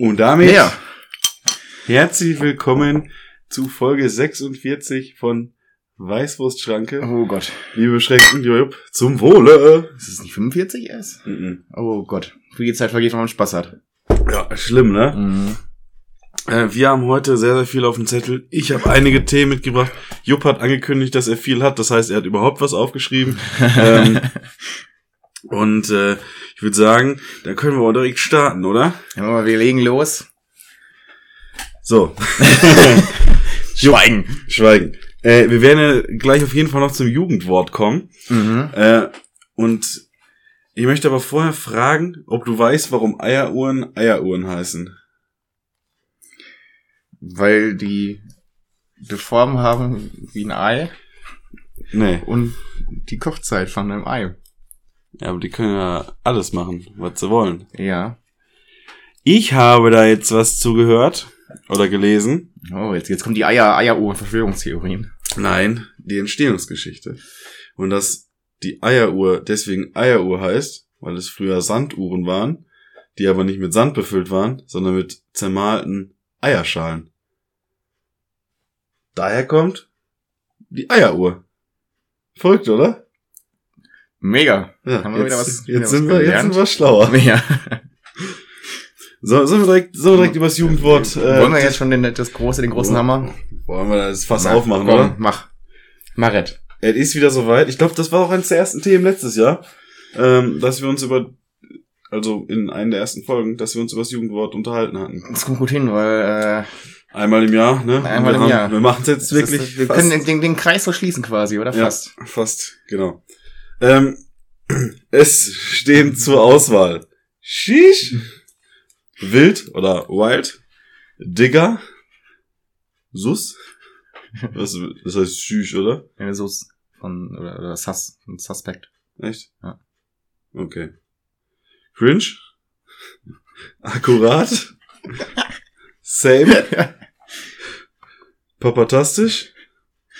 Und damit Ja. herzlich willkommen zu Folge 46 von Weißwurstschranke. Oh Gott. Wir beschränken Jupp zum Wohle. Ist es nicht 45 erst? Mhm. Oh Gott. Wie die Zeit vergeht, wenn man Spaß hat. Ja, schlimm, ne? Mhm. Äh, wir haben heute sehr, sehr viel auf dem Zettel. Ich habe einige Themen mitgebracht. Jupp hat angekündigt, dass er viel hat. Das heißt, er hat überhaupt was aufgeschrieben. ähm, und äh, ich würde sagen, dann können wir auch direkt starten, oder? Ja, aber wir legen los. So, Schweigen. schweigen. Äh, wir werden ja gleich auf jeden Fall noch zum Jugendwort kommen. Mhm. Äh, und ich möchte aber vorher fragen, ob du weißt, warum Eieruhren Eieruhren heißen. Weil die die Form haben wie ein Ei Nee. und die Kochzeit von einem Ei. Ja, aber die können ja alles machen, was sie wollen. Ja. Ich habe da jetzt was zugehört oder gelesen. Oh, jetzt, jetzt kommen die Eier, Eieruhren, Verschwörungstheorien. Nein, die Entstehungsgeschichte. Und dass die Eieruhr deswegen Eieruhr heißt, weil es früher Sanduhren waren, die aber nicht mit Sand befüllt waren, sondern mit zermahlten Eierschalen. Daher kommt die Eieruhr. Folgt, oder? Mega. Ja, Haben wir wieder jetzt, was- wieder jetzt, was sind wir, jetzt sind wir schlauer. Ja. So, sollen wir direkt, sollen wir direkt über das Jugendwort, äh, Wollen wir jetzt schon den, das große, den großen Hammer? wollen wir das Fass Na, aufmachen, komm, oder? Mach. Marett. Es ist wieder soweit. Ich glaube, das war auch eines der ersten Themen letztes Jahr, ähm, dass wir uns über, also in einer der ersten Folgen, dass wir uns über das Jugendwort unterhalten hatten. Das kommt gut hin, weil äh, Einmal im Jahr, ne? Einmal im haben, Jahr. Wir machen es jetzt das wirklich. ist, wir können den, den, Kreis so schließen quasi, oder? Ja. Fast. fast, genau. Ähm, es stehen zur Auswahl Sheesh, Wild oder Wild, Digger, Sus. Was, das heißt Sheesh, oder? Ja, ist von, oder, oder Sus, von Suspect. Echt? Ja. Okay. Cringe? Akkurat? Same? Papatastisch?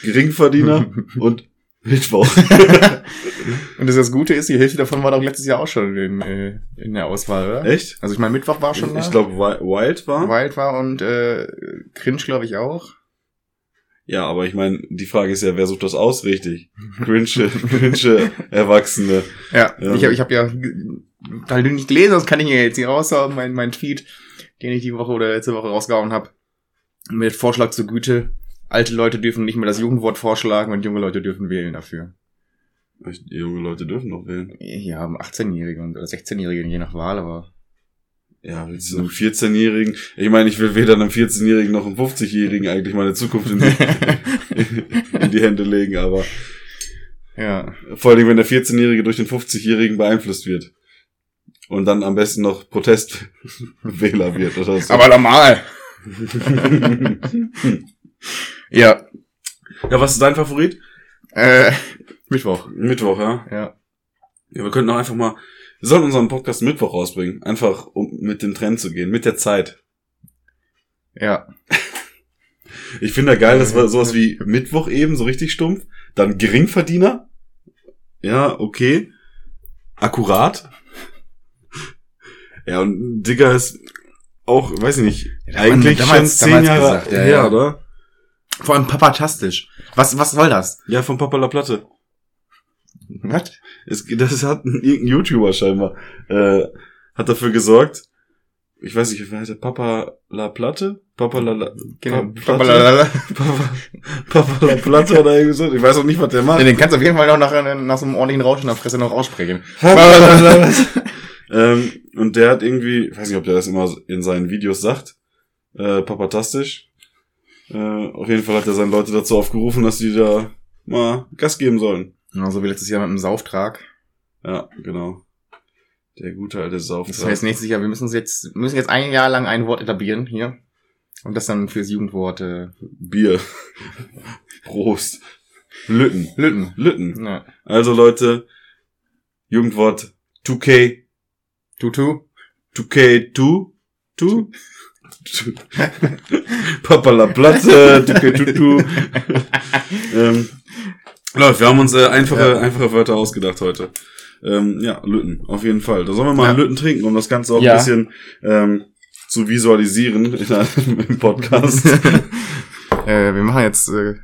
Geringverdiener? und Mittwoch. Und das, das Gute ist, die Hälfte davon war doch letztes Jahr auch schon in, äh, in der Auswahl, oder? Echt? Also ich meine, Mittwoch war schon Ich, ich da. glaube, Wild war. Wild war und äh, Cringe, glaube ich, auch. Ja, aber ich meine, die Frage ist ja, wer sucht das aus richtig? Cringe, cringe Erwachsene. Ja, Ja. ich habe ich hab ja, weil du nicht gelesen hast, kann ich ja jetzt hier raushauen, mein, mein Tweet, den ich die Woche oder letzte Woche rausgehauen habe. Mit Vorschlag zur Güte. Alte Leute dürfen nicht mehr das Jugendwort vorschlagen und junge Leute dürfen wählen dafür. Die junge Leute dürfen noch wählen. Ja, 18-Jährige und oder 16-Jährige, je nach Wahl, aber. Ja, willst du einem 14-Jährigen? Ich meine, ich will weder einem 14-Jährigen noch einem 50-Jährigen eigentlich meine Zukunft in die, in die Hände legen, aber ja. vor allem, wenn der 14-Jährige durch den 50-Jährigen beeinflusst wird. Und dann am besten noch Protestwähler wird oder so. Aber normal. ja. ja, was ist dein Favorit? Äh, Mittwoch. Mittwoch, ja? Ja. Ja, wir könnten auch einfach mal, wir sollten unseren Podcast Mittwoch rausbringen. Einfach, um mit dem Trend zu gehen, mit der Zeit. Ja. Ich finde da geil, das war sowas wie Mittwoch eben, so richtig stumpf. Dann Geringverdiener. Ja, okay. Akkurat. Ja, und Digger ist auch, weiß ich nicht, Ja, man eigentlich schon zehn Jahre gesagt, ja, her, ja. oder? Vor allem papatastisch. Was, was soll das? Ja, von Papa La Platte. Was? Es, das hat ein, irgendein YouTuber scheinbar, äh, hat dafür gesorgt. Ich weiß nicht, wie heißt der? Papa La Platte? Papa La, La Genau. Pa- Platte? Papalalala. Papa, Papa La Platte oder irgendwie so. Ich weiß auch nicht, was der macht. Ja, den kannst du auf jeden Fall noch nach, nach so einem ordentlichen Rausch in der Fresse noch aussprechen. ähm, und der hat irgendwie, ich weiß nicht, ob der das immer in seinen Videos sagt, äh, papatastisch. Äh, auf jeden Fall hat er seine Leute dazu aufgerufen, dass die da mal Gas geben sollen. Ja, so wie letztes Jahr mit dem Sauftrag. Ja, genau. Der gute alte Sauftrag. Das heißt nächstes Jahr, wir müssen uns jetzt, müssen jetzt ein Jahr lang ein Wort etablieren hier. Und das dann fürs Jugendwort äh, Bier. Prost. Lütten. Lütten. Lütten. Ja. Also Leute, Jugendwort 2K, Tutu. 2K2, 2? Papa la Platte, 2K2, ähm, Leute, wir haben uns äh, einfache, Ja. einfache Wörter ausgedacht heute. Ähm, ja, Lütten, auf jeden Fall. Da sollen wir mal Ja. Lütten trinken, um das Ganze auch Ja. ein bisschen ähm, zu visualisieren in einem, im Podcast. äh, wir machen jetzt äh,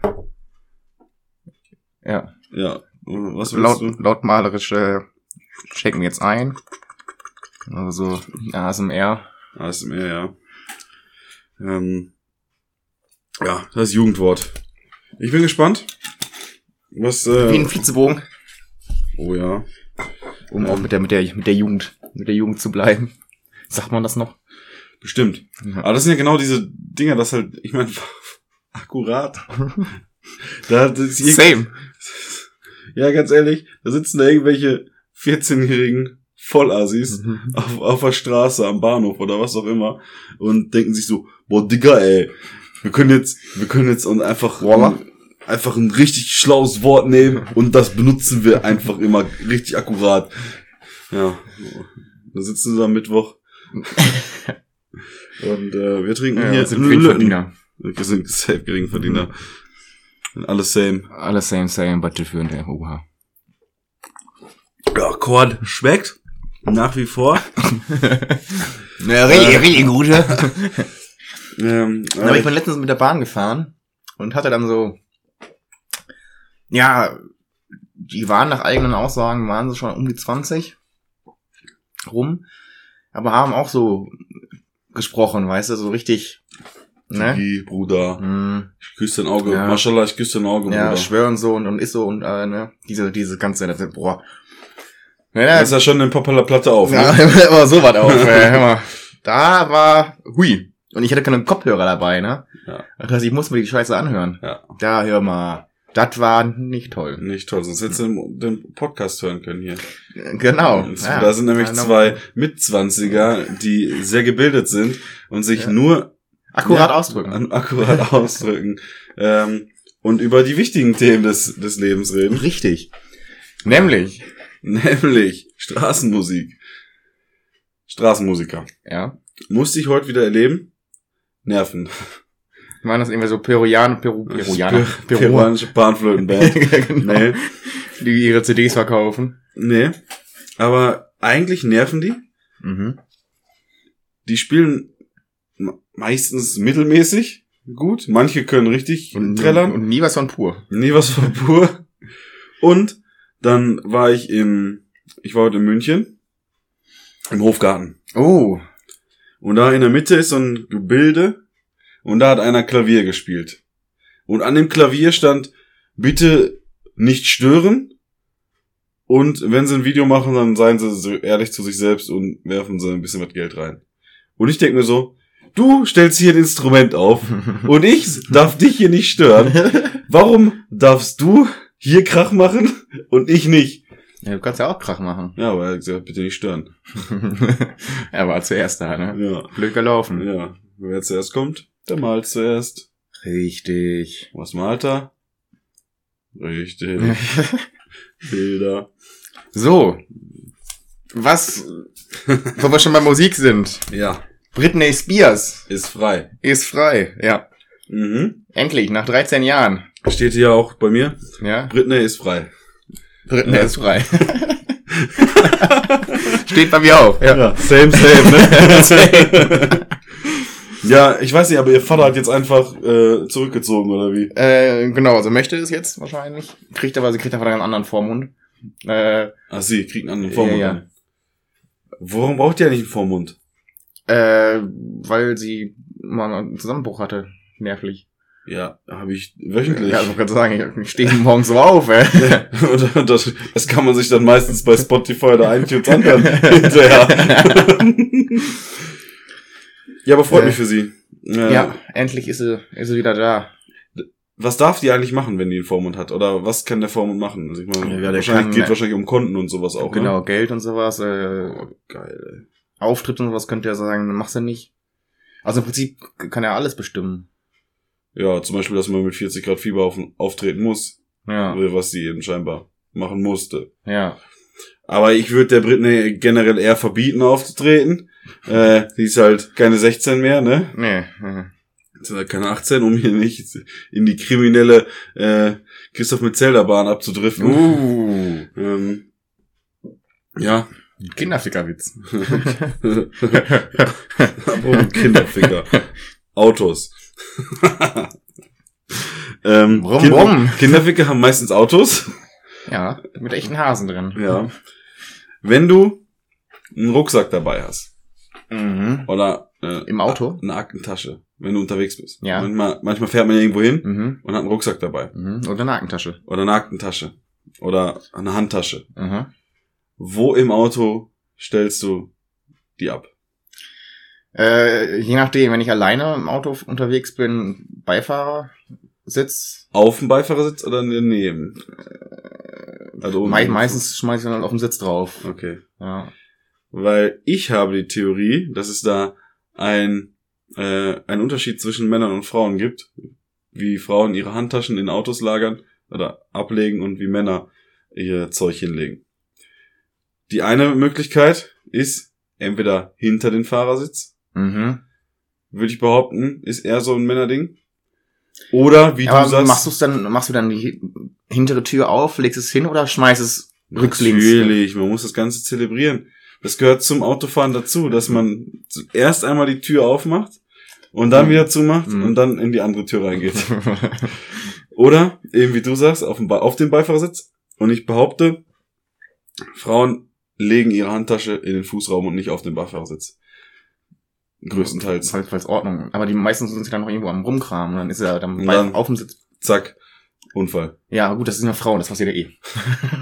ja ja, was laut, du? lautmalerisch äh, checken wir jetzt ein. Also ASMR. ASMR, ja. Ähm, ja, das Jugendwort. Ich bin gespannt. Was, Wie äh, ein Flitzebogen. oh ja. Um auch mit der, mit der, mit der Jugend, mit der Jugend zu bleiben. Sagt man das noch? Bestimmt. Aber das sind ja genau diese Dinger, das halt, ich meine, akkurat. da, Same. ja, ganz ehrlich, da sitzen da irgendwelche 14-jährigen Vollassis auf, auf der Straße, am Bahnhof oder was auch immer und denken sich so, boah, Digga, ey, wir können jetzt, wir können jetzt und einfach, Voila. einfach ein richtig schlaues Wort nehmen und das benutzen wir einfach immer richtig akkurat. Ja, da sitzen sie am Mittwoch und äh, wir trinken Ja, hier sind. Geringverdiener. Wir sind safe Geringverdiener. Alles same. Alles same, same, but different, oha. Ja, Korn schmeckt. Nach wie vor. Ja, richtig, richtig gut, ja. Ähm, Aber ich bin letztens mit der Bahn gefahren und hatte dann so, ja, die waren nach eigenen Aussagen, waren sie schon um die 20 rum, aber haben auch so gesprochen, weißt du, so richtig, ne? Digi, Bruder. Hm, Ich küsse dein Auge. Ja. Mashallah, ich küsse dein Auge, ja, Bruder. schwören so und, und ist so und äh, ne, diese, diese ganze, boah. Ja, Das ist ja schon eine Popala Platte auf, ja, ne? aber so was hör mal. Da war, hui. Und ich hatte keine Kopfhörer dabei, ne? Ja. Das heißt, ich musste mir die Scheiße anhören. Ja. Da, hör mal. Das war nicht toll. Nicht toll, sonst hättest du den, Podcast hören können hier. Genau. Ja. Da sind nämlich Ja, zwei Mitzwanziger, die sehr gebildet sind und sich Ja. nur Akkurat Ja, ausdrücken. akkurat ausdrücken. Ähm, und über die wichtigen Themen des, des Lebens reden. Richtig. Nämlich, Nämlich Straßenmusik. Straßenmusiker. ja. Musste ich heute wieder erleben. Nerven. Waren das irgendwie so Peruaner, Peru, Peruaner, Per- Peruanische Panflötenband. genau. nee. Die ihre CDs verkaufen. Nee. Aber eigentlich nerven die. Mhm. Die spielen me- meistens mittelmäßig gut. Manche können richtig Und, trällern. und nie was von pur. Nie was von pur. Und dann war ich im, ich war heute in München. Im Hofgarten. Oh. Und da in der Mitte ist so ein Gebilde. Und da hat einer Klavier gespielt. Und an dem Klavier stand, bitte nicht stören. Und wenn sie ein Video machen, dann seien sie so ehrlich zu sich selbst und werfen sie ein bisschen was Geld rein. Und ich denke mir so, du stellst hier ein Instrument auf und ich darf dich hier nicht stören. Warum darfst du hier Krach machen und ich nicht? ja, du kannst ja auch Krach machen. Ja, aber er hat gesagt, bitte nicht stören. er war zuerst da, ne? Ja, Blöd gelaufen. ja. Wer zuerst kommt, der malt zuerst. Richtig. Was malt er? Richtig. Bilder. So. Was, wo wir schon bei Musik sind. Ja, Britney Spears ist frei. ist frei. Ja. Mhm. Endlich, nach 13 Jahren. Steht hier auch bei mir. Ja. Britney ist frei. Britney Ja. ist frei. Steht bei mir auch. Ja. same, same, ne? ja, ich weiß nicht, aber ihr Vater hat jetzt einfach äh, zurückgezogen, oder wie? Äh, genau, also möchte es jetzt wahrscheinlich. Kriegt aber, sie kriegt aber einen anderen Vormund. Äh, Ach, sie kriegt einen anderen Vormund. Ja, ja. Warum braucht ihr nicht einen Vormund? äh, weil sie mal einen Zusammenbruch hatte. Nervlich. Ja, habe ich wöchentlich. Ja, also ich kann sagen, ich stehe morgens so auf, ey. Und das, das kann man sich dann meistens bei Spotify oder iTunes anhören. hinterher. ja, aber freut Äh, mich für sie. Äh, Ja, endlich ist sie, ist sie wieder da. was darf die eigentlich machen, wenn die einen Vormund hat? Oder was kann der Vormund machen? Also ich meine, Ja, der wahrscheinlich kann- geht wahrscheinlich um Konten und sowas auch. genau, Ne? Geld und sowas, äh, Geil. Auftritt und sowas könnte er sagen, machst du nicht. Also im Prinzip kann er alles bestimmen. Ja, zum Beispiel, dass man mit 40 Grad Fieber auf, auftreten muss, Ja, was sie eben scheinbar machen musste. ja. Aber ich würde der Britney generell eher verbieten aufzutreten. Äh, die ist halt keine 16 mehr, ne? Nee. Ist halt keine 18, um hier nicht in die kriminelle äh, Christoph mit Zelda-Bahn abzudriften. Uh, Ähm, ja, Kinderfickerwitz. Kinderficker. Autos. ähm, Brumm, Kinder- brumm. Kinderficker haben meistens Autos. ja, mit echten Hasen drin. Ja. Wenn du einen Rucksack dabei hast Mhm. oder äh, Im Auto? eine Aktentasche, wenn du unterwegs bist. Ja. Manchmal, manchmal fährt man ja irgendwo hin Mhm. und hat einen Rucksack dabei Mhm. Oder eine Nackentasche. oder eine Aktentasche oder eine Handtasche. Mhm. Wo im Auto stellst du die ab? Äh, je nachdem, wenn ich alleine im Auto unterwegs bin, Beifahrersitz, Auf dem Beifahrersitz oder daneben? Also unten. mei meistens schmeiß ich dann auf den Sitz drauf. Okay. Ja. Weil ich habe die Theorie, dass es da ein, äh, einen Unterschied zwischen Männern und Frauen gibt. Wie Frauen ihre Handtaschen in Autos lagern oder ablegen und wie Männer ihr Zeug hinlegen. Die eine Möglichkeit ist entweder hinter den Fahrersitz, Mhm. würde ich behaupten, ist eher so ein Männerding. Oder wie Aber du sagst. machst du's dann, machst du dann die hi- hintere Tür auf, legst es hin oder schmeißt es rücklings? Natürlich, man muss das Ganze zelebrieren. Das gehört zum Autofahren dazu, dass man erst einmal die Tür aufmacht und dann Mhm. wieder zumacht Mhm. und dann in die andere Tür reingeht. Oder, eben wie du sagst, auf dem, auf dem Beifahrersitz. Und ich behaupte, Frauen legen ihre Handtasche in den Fußraum und nicht auf den Beifahrersitz. Größtenteils. Falls, falls Ordnung. Aber die meisten sind dann noch irgendwo am Rumkram. Und dann ist er dann, dann- auf dem Sitz. Zack. Unfall. Ja, gut, das sind ja Frauen, das passiert ja eh.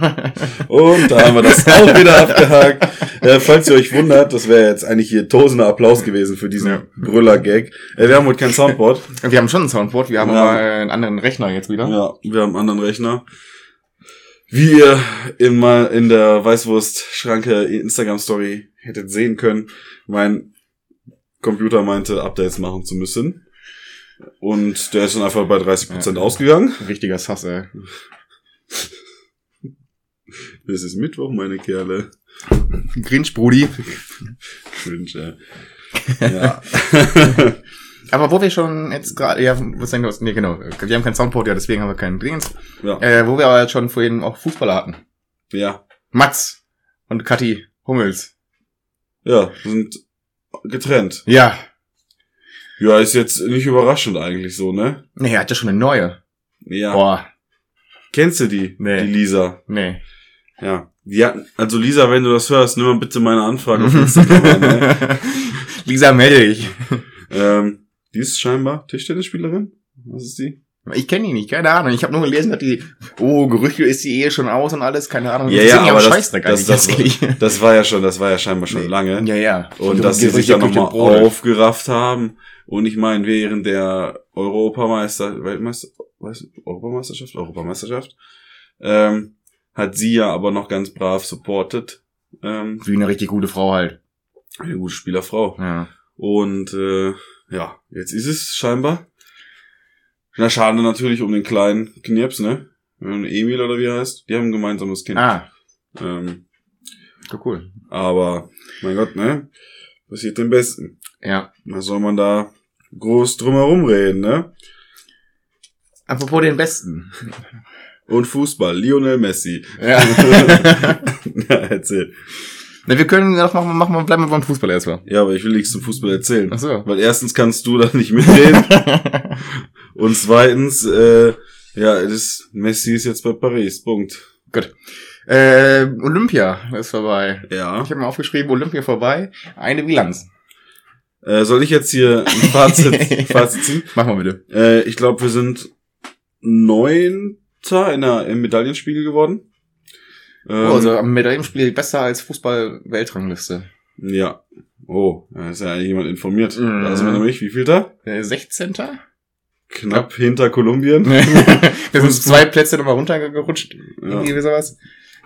Und da haben wir das auch wieder abgehakt. Äh, falls ihr euch wundert, das wäre jetzt eigentlich hier tosender Applaus gewesen für diesen Ja. Brüller-Gag. Äh, wir haben heute kein Soundboard. wir haben schon ein Soundboard, wir haben Ja. aber äh, einen anderen Rechner jetzt wieder. Ja, wir haben einen anderen Rechner. Wie ihr in, mal in der Weißwurst-Schranke Instagram-Story hättet sehen können, mein Computer meinte, Updates machen zu müssen. Und der ist dann einfach bei 30% Ja. ausgegangen. Richtiger Sass, ey. Es ist Mittwoch, meine Kerle. Grinch, Brudi. Cringe, ey. Ja. Aber wo wir schon jetzt gerade, ja, was denn los? Nee, genau. Wir haben kein Soundboard, ja, deswegen haben wir keinen Dingens. ja. Äh, wo wir aber jetzt schon vorhin auch Fußballer hatten. ja. Mats und Kathi Hummels. Ja, sind getrennt. Ja. Ja, ist jetzt nicht überraschend eigentlich so, ne? Nee, er hat ja schon eine neue. Ja. Boah. Kennst du die? Nee. Die Lisa. Nee. Ja. Hatten, also Lisa, wenn du das hörst, nimm mal bitte meine Anfrage auf Instagram an, ne? Lisa, melde dich. ähm, Die ist scheinbar Tischtennisspielerin. Was ist die? Ich kenne die nicht, keine Ahnung. Ich habe nur gelesen, dass die, oh, Gerüchte ist die Ehe schon aus und alles, keine Ahnung. Ja, ja, aber das, das, das, das war ja schon, das war ja scheinbar schon Nee. lange. Ja, ja. Und dass sie sich dann nochmal aufgerafft haben. Und ich meine, während der Europameister, Weltmeister, was, Europameisterschaft, Europameisterschaft, ähm, hat sie ja aber noch ganz brav supportet. Ähm, Wie eine richtig gute Frau halt. eine gute Spielerfrau. Ja. Und äh, ja, jetzt ist es scheinbar. Na, schade natürlich um den kleinen Knirps, ne? Emil oder wie er heißt. Die haben ein gemeinsames Kind. Ah, Ähm, so cool. aber, mein Gott, ne? Passiert dem Besten. Ja. Was soll man da groß drumherum reden, ne? Apropos den Besten. Und Fußball, Lionel Messi. Ja. ja, erzähl. Na, wir können doch machen, machen wir, bleiben wir beim Fußball erstmal. Ja, aber ich will nichts zum Fußball erzählen. Ach so. Weil erstens kannst du da nicht mitreden. und zweitens, äh, ja, das Messi ist jetzt bei Paris. Punkt. äh, Olympia ist vorbei. Ja. Ich habe mir aufgeschrieben, Olympia vorbei, eine Bilanz. Äh, soll ich jetzt hier ein Fazit, Fazit ziehen? Mach mal bitte. Äh, ich glaube, wir sind Neunter in der, im Medaillenspiegel geworden. Ähm, Oh, also am Medaillenspiel besser als Fußball-Weltrangliste. Ja. Oh, da ist ja eigentlich jemand informiert. Mhm. Da sind wir nämlich, wie viel da? Äh, 16. knapp hinter Kolumbien. Wir sind zwei Plätze nochmal runtergerutscht. Ja. Irgendwie sowas.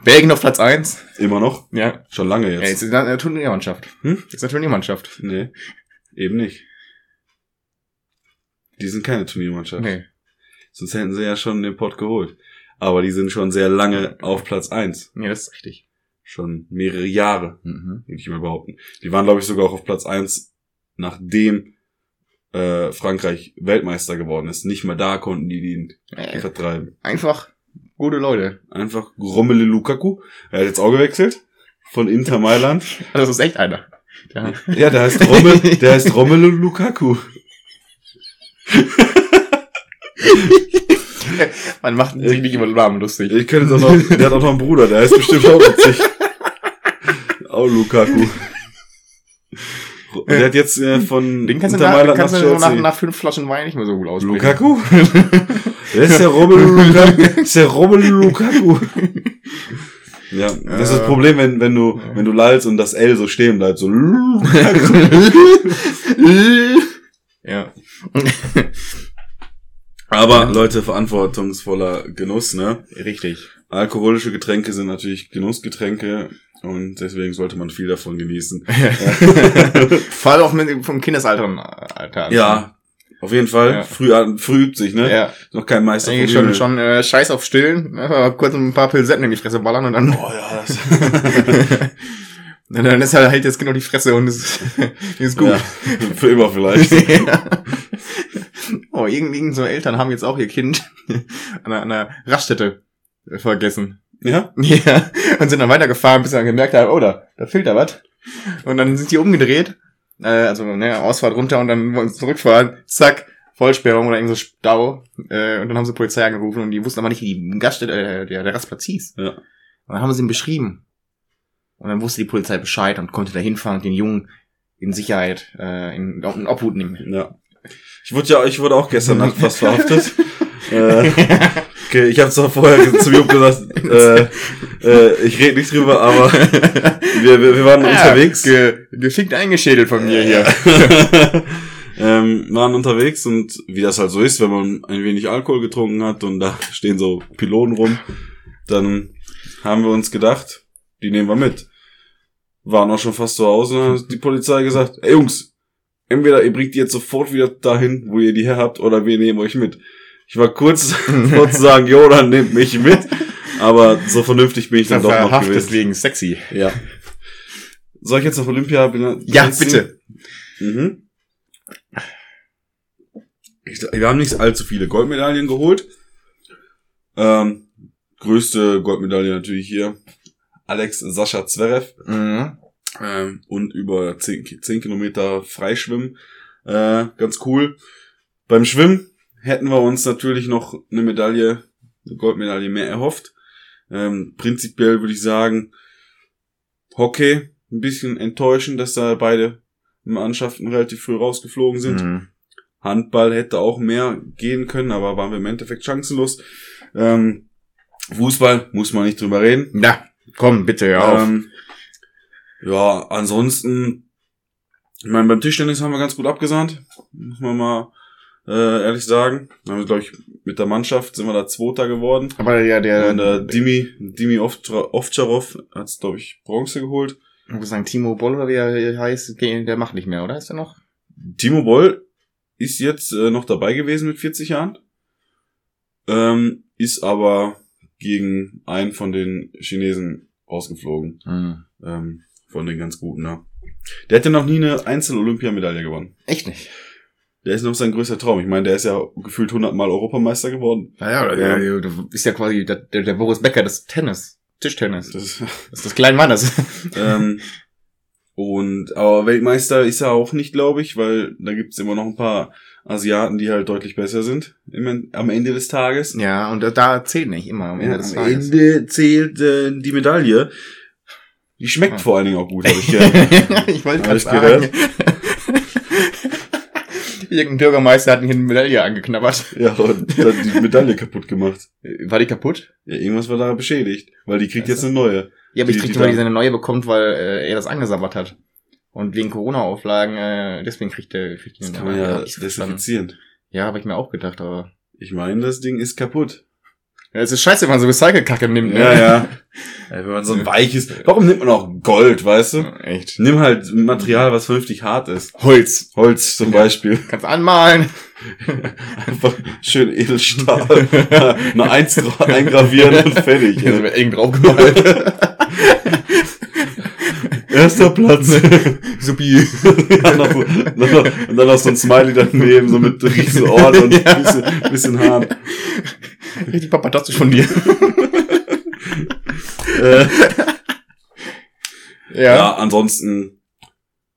Belgien auf Platz eins. Immer noch? Ja. Schon lange Ja, jetzt. jetzt ist eine Turniermannschaft. Hm? Jetzt ist eine Turniermannschaft. Nee, eben nicht. Die sind keine Turniermannschaft. Nee. Sonst hätten sie ja schon den Pott geholt. Aber die sind schon sehr lange auf Platz eins. Nee, das ist richtig. Schon mehrere Jahre, Mhm. würde ich mal behaupten. Die waren, glaube ich, sogar auch auf Platz eins, nachdem äh, Frankreich Weltmeister geworden ist. Nicht mal da konnten die die Äh, vertreiben. einfach gute Leute. Einfach Romelu Lukaku. Er hat jetzt auch gewechselt. Von Inter Mailand. Das ist echt einer. Ja. Ja, der heißt Rommel, der heißt Romelu Lukaku. Man macht sich nicht über den Namen lustig. Ich könnte es auch noch, der hat auch noch einen Bruder, der heißt bestimmt auch witzig. Auch Lukaku. Der hat jetzt äh, von Den kannst Inter nach, Mailand kannst nach du nach, fünf Flaschen Wein nicht mehr so gut aussprechen. Lukaku? Der ist der Romelu Lukaku. Das ist der Romelu Lukaku. Ja, das ist das. Problem, wenn, wenn du, wenn du lallst und das L so stehen bleibt, so ja. Aber Leute, verantwortungsvoller Genuss, ne? Richtig. Alkoholische Getränke sind natürlich Genussgetränke und deswegen sollte man viel davon genießen. Vor allem auch mit, vom Kindesalter Alter an. ja, auf jeden Fall. Ja. Früh, früh übt sich, ne? Ja. Noch kein Meister Eigentlich schon, schon äh, scheiß auf Stillen. Einfach kurz ein paar Pilsetten in die Fresse ballern und dann, Oh ja, das. dann ist halt, halt jetzt genau die Fresse und ist, ist gut. Ja, für immer vielleicht. Ja. Oh, irgend, irgend so Eltern haben jetzt auch ihr Kind an einer, an einer Raststätte äh, vergessen. Ja? Ja, und sind dann weitergefahren, bis sie dann gemerkt haben, oh, da, da fehlt da was. Und dann sind die umgedreht, äh, also ne, Ausfahrt runter und dann wollen sie zurückfahren, zack, Vollsperrung oder irgend so Stau. Äh, und dann haben sie Polizei angerufen und die wussten aber nicht, wie die Gaststätte, äh, der, der Rastplatz hieß. Ja. Und dann haben sie ihn beschrieben. Und dann wusste die Polizei Bescheid und konnte da hinfahren und den Jungen in Sicherheit äh, in, in Obhut nehmen. Ja. Ich wurde ja, ich wurde auch gestern Nacht fast verhaftet. äh, okay, ich habe zwar vorher zu Job gesagt, äh, äh, ich rede nicht drüber, aber wir, wir, wir waren unterwegs. Ge, geschickt eingeschädelt von mir hier. ähm, waren unterwegs und wie das halt so ist, wenn man ein wenig Alkohol getrunken hat und da stehen so Pylonen rum, dann haben wir uns gedacht, die nehmen wir mit. Waren auch schon fast zu Hause und hat die Polizei gesagt, ey Jungs, entweder ihr bringt die jetzt sofort wieder dahin, wo ihr die her habt, oder wir nehmen euch mit. Ich war kurz vor zu sagen, jo, dann nehmt mich mit, aber so vernünftig bin ich dann doch noch gewesen. wegen sexy. Ja. Soll ich jetzt auf Olympia bin- Ja, bitte. Mhm. Ich, wir haben nicht allzu viele Goldmedaillen geholt. Ähm, größte Goldmedaille natürlich hier. Alex Sascha Zverev. Mhm. Ähm, und über 10, Ki- 10 Kilometer Freischwimmen. Äh, ganz cool. Beim Schwimmen hätten wir uns natürlich noch eine Medaille, eine Goldmedaille mehr erhofft. Ähm, prinzipiell würde ich sagen, Hockey, ein bisschen enttäuschend, dass da beide Mannschaften relativ früh rausgeflogen sind. Mhm. Handball hätte auch mehr gehen können, aber waren wir im Endeffekt chancenlos. Ähm, Fußball muss man nicht drüber reden. Ja, komm, bitte, auf. Ähm, ja, ansonsten, ich meine, beim Tischtennis haben wir ganz gut abgesahnt, muss man mal äh, ehrlich sagen. Da haben wir, glaube ich, mit der Mannschaft sind wir da Zweiter geworden. Aber ja, der, Und äh, Dimi, Dimi Ovtcha- Ovtcharov hat, glaube ich, Bronze geholt. ich muss sagen, Timo Boll oder wie er heißt, der macht nicht mehr, oder? Ist er noch? Timo Boll ist jetzt äh, noch dabei gewesen mit 40 Jahren, ähm, ist aber gegen einen von den Chinesen ausgeflogen. Mhm. Ähm, von den ganz Guten, ja. Der hätte noch nie eine Einzel-Olympiamedaille gewonnen. Echt nicht. Der ist noch sein größter Traum. Ich meine, der ist ja gefühlt 100 Mal Europameister geworden. Naja, der, der ist ja quasi der, der, Boris Becker des Tennis. Tischtennis. Das ist, Das ist des kleinen Mannes. ähm, und aber Weltmeister ist er auch nicht, glaube ich, weil da gibt's immer noch ein paar Asiaten, die halt deutlich besser sind im, am Ende des Tages. ja, und da- zählt nicht immer am Ende Ja, des am Tages. Ende zählt äh, die Medaille. Die schmeckt vor allen Dingen auch gut, habe ich gehört. ich wollte gerade sagen. gehört. Irgendein Bürgermeister hat hier eine Medaille angeknabbert. ja, und hat die Medaille kaputt gemacht. War die kaputt? Ja, irgendwas war da beschädigt, weil die kriegt jetzt eine neue. Ja, aber ich Die- kriegte die mal, da- die seine neue bekommt, weil äh, er das angesabbert hat. Und wegen Corona-Auflagen, äh, deswegen kriegt er kriegt Das die kann eine man neue. ja ich desinfizieren. Ja, habe ich mir auch gedacht, aber. Ich meine, das Ding ist kaputt. Ja, es ist scheiße, wenn man so Recycle-Kacke nimmt, ne? Ja, ja. wenn man so ein weiches, warum nimmt man auch Gold, weißt du? Echt. Nimm halt Material, was vernünftig hart ist. Holz. Holz zum Beispiel. Kannst anmalen. Einfach schön Edelstahl. Eine Eins eingravieren und fertig. Ja, eng drauf gemalt. Erster Platz. Supi. dann noch, noch, und dann noch so ein Smiley daneben, so mit riesen Ohren und ein bisschen, bisschen Haaren. Richtig papadostisch von dir. Äh, ja. Ja. ansonsten,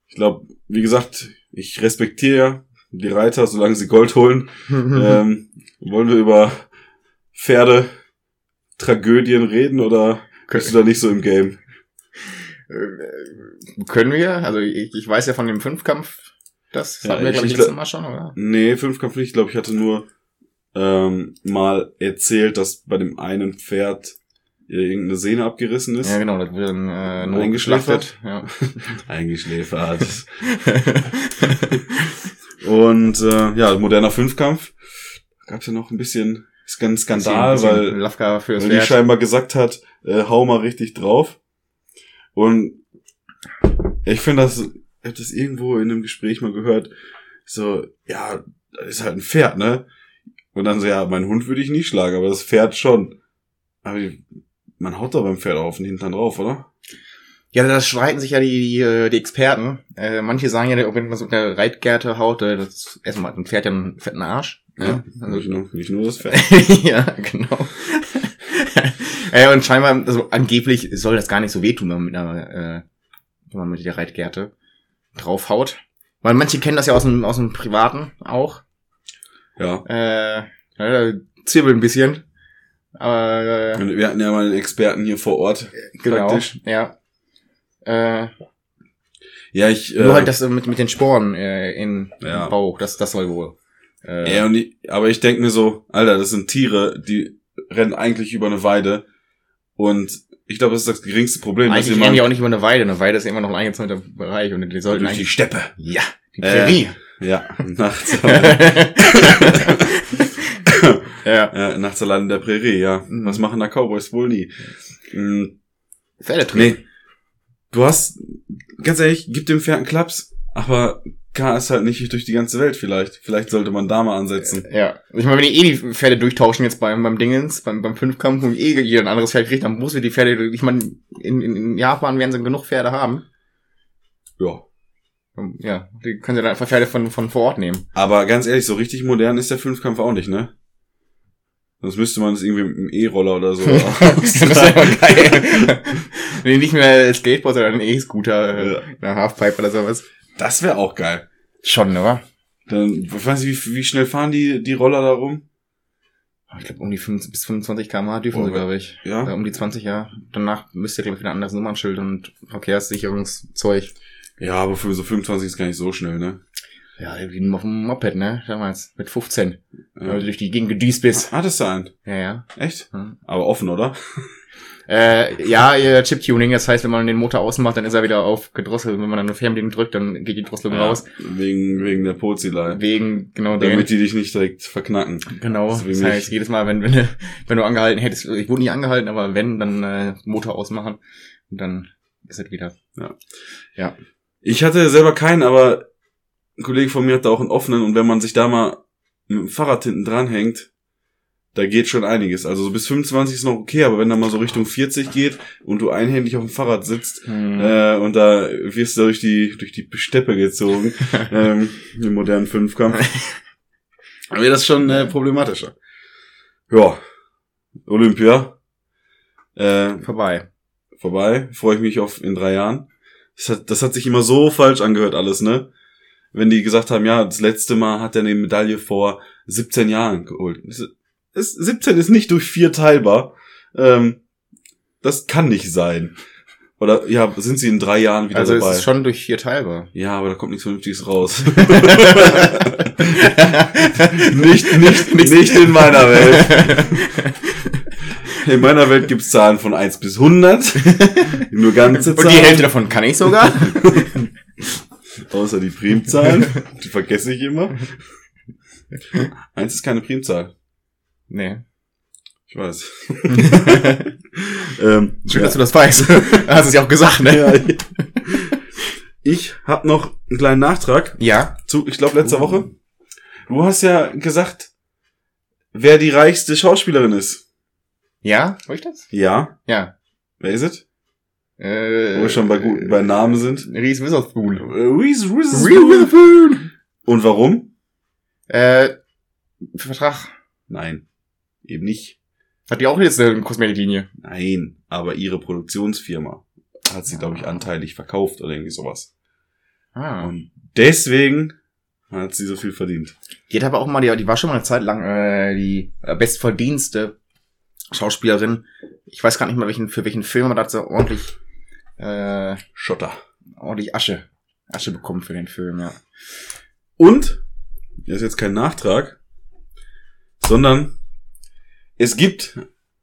ich glaube, wie gesagt, ich respektiere ja die Reiter, solange sie Gold holen. ähm, wollen wir über Pferde, Tragödien reden oder bist du da nicht so im Game? Äh, Können wir? Also ich, ich weiß ja von dem Fünfkampf, das Ja, hatten wir, glaube ich, letztes Mal schon, oder? Nee, Fünfkampf nicht. Ich glaube, ich hatte nur ähm, mal erzählt, dass bei dem einen Pferd irgendeine Sehne abgerissen ist. Ja, genau, das wird dann äh, nur Eingeschläfert? Ja. Eingeschläfert. Und äh, ja, moderner Fünfkampf. Gab's ja noch ein bisschen Skan Skandal, weil, Lafka fürs weil die Pferd. scheinbar gesagt hat, äh, hau mal richtig drauf. Und ich finde das, ich hab das irgendwo in einem Gespräch mal gehört, so, ja, das ist halt ein Pferd, ne? Und dann so, ja, mein Hund würde ich nie schlagen, aber das Pferd schon. Aber man haut doch beim Pferd auf den Hintern drauf, oder? Ja, da streiten sich ja die, die, äh, die Experten. Äh, manche sagen ja, wenn man so der Reitgerte haut, äh, das erstmal ein Pferd ja einen fetten Arsch. Ja, also, nicht, nur, nicht nur das Pferd. ja genau. ja, und scheinbar, also angeblich soll das gar nicht so wehtun, wenn man mit einer, äh, wenn man mit der Reitgerte draufhaut. Weil manche kennen das ja aus dem, aus dem Privaten auch. Ja. Äh, ja, zirbelt ein bisschen. Aber äh, Wir hatten ja mal einen Experten hier vor Ort. genau. Praktisch. Ja. Äh, Ja, ich. Nur halt das äh, mit, mit den Sporen äh, in, Ja. im Bauch, das, das soll wohl. Äh, Ja, und ich, aber ich denke mir so, Alter, das sind Tiere, die rennen eigentlich über eine Weide. Und ich glaube, das ist das geringste Problem, eigentlich rennen die auch nicht über eine Weide. Eine Weide ist immer noch ein eingezäunter Bereich und die sollten durch die. Steppe. Ja, die Äh, Prärie. Ja, nachts. ja. äh, nachts allein in der Prärie, ja. Mhm. Was machen da Cowboys wohl nie? Mm, Pferdetraining. nee. Du hast, ganz ehrlich, gib dem Pferd einen Klaps, aber kann es halt nicht durch die ganze Welt vielleicht. Vielleicht sollte man da mal ansetzen. Ja. Also ich meine, wenn die eh die Pferde durchtauschen jetzt beim, beim Dingens, beim, beim Fünfkampf und eh jeder ein anderes Pferd kriegt, dann muss wir die Pferde, ich meine, in, in, in Japan werden sie genug Pferde haben. Ja. Ja, die können sie dann einfach Pferde von, von vor Ort nehmen. Aber ganz ehrlich, so richtig modern ist der Fünfkampf auch nicht, ne? Sonst müsste man das irgendwie mit einem E-Roller oder so. das wäre geil. nee, nicht mehr Skateboard, sondern ein E-Scooter, äh, Ja. eine Halfpipe oder sowas. Das wäre auch geil. Schon, oder? Dann, ich weiß nicht, wie, wie schnell fahren die, die Roller da rum? Ich glaube, um die 5, bis 25 km/h dürfen Oh, sie, glaube ich. ja? Äh, um die 20, ja. Danach müsste, glaube ich, wieder ein anderes Nummernschild und Verkehrssicherungszeug. Ja, aber für so 25 ist gar nicht so schnell, ne? Ja, wie auf dem Moped, ne? Damals. Mit 15. Weil Ja. du durch die Gegend gedüst bist. Hattest du einen? Ja, ja. Echt? Hm. Aber offen, oder? Äh, ja, ihr Chip-Tuning, das heißt, wenn man den Motor ausmacht, dann ist er wieder auf gedrosselt. Wenn man dann eine Fernbedienung drückt, dann geht die Drosselung raus. Wegen, wegen der Pozilei. Wegen, genau. Damit die dich nicht direkt verknacken. Genau. Das Das heißt, jedes Mal, wenn, wenn, du- wenn du angehalten hättest, ich wurde nie angehalten, aber wenn, dann äh, Motor ausmachen und dann ist es wieder. Ich hatte selber keinen, aber ein Kollege von mir hatte auch einen offenen und wenn man sich da mal mit dem Fahrrad hinten dranhängt, da geht schon einiges. Also so bis 25 ist noch okay, aber wenn da mal so Richtung 40 geht und du einhändig auf dem Fahrrad sitzt, äh, und da wirst du durch die, durch die Steppe gezogen, ähm, im modernen Fünfkampf, dann wäre das schon äh, problematischer. Ja, Olympia, äh, Vorbei. vorbei. Freue ich mich auf in drei Jahren. Das hat, das hat sich immer so falsch angehört alles, ne? Wenn die gesagt haben, ja, das letzte Mal hat er eine Medaille vor 17 Jahren geholt. Ist, 17 ist nicht durch vier teilbar. Ähm, das kann nicht sein. Oder ja, sind sie in drei Jahren wieder Also dabei? es ist schon durch vier teilbar. ja, aber da kommt nichts Vernünftiges raus. nicht, nicht, nicht in meiner Welt. In meiner Welt gibt's Zahlen von 1 bis 100. Nur ganze Und die Zahlen. Hälfte davon kann ich sogar. Außer die Primzahlen. Die vergesse ich immer. Eins ist keine Primzahl. Nee. Ich weiß. ähm, Schön, ja. dass du das weißt. Hast es ja auch gesagt, ne? Ja. Ich habe noch einen kleinen Nachtrag Ja. zu, ich glaube, letzter Woche. Du hast ja gesagt, wer die reichste Schauspielerin ist. Ja? War ich das? Ja. Ja. Wer ist es? Äh, Wo wir schon bei, gut, bei Namen sind. Reese Witherspoon. Äh, Reese Reese Witherspoon. Witherspoon. Und warum? Äh, Vertrag. Nein. Eben nicht. Hat die auch jetzt eine Kosmetiklinie? Nein. Aber ihre Produktionsfirma hat sie, glaube ich, anteilig verkauft oder irgendwie sowas. Ah. Und deswegen hat sie so viel verdient. Die hat aber auch mal, die, die war schon mal eine Zeit lang äh, die äh, bestverdienste Schauspielerin. Ich weiß gar nicht mal, welchen, für welchen Film, aber da hat sie ordentlich, äh, Schotter. ordentlich Asche, Asche bekommen für den Film, ja. Und, das ist jetzt kein Nachtrag, sondern es gibt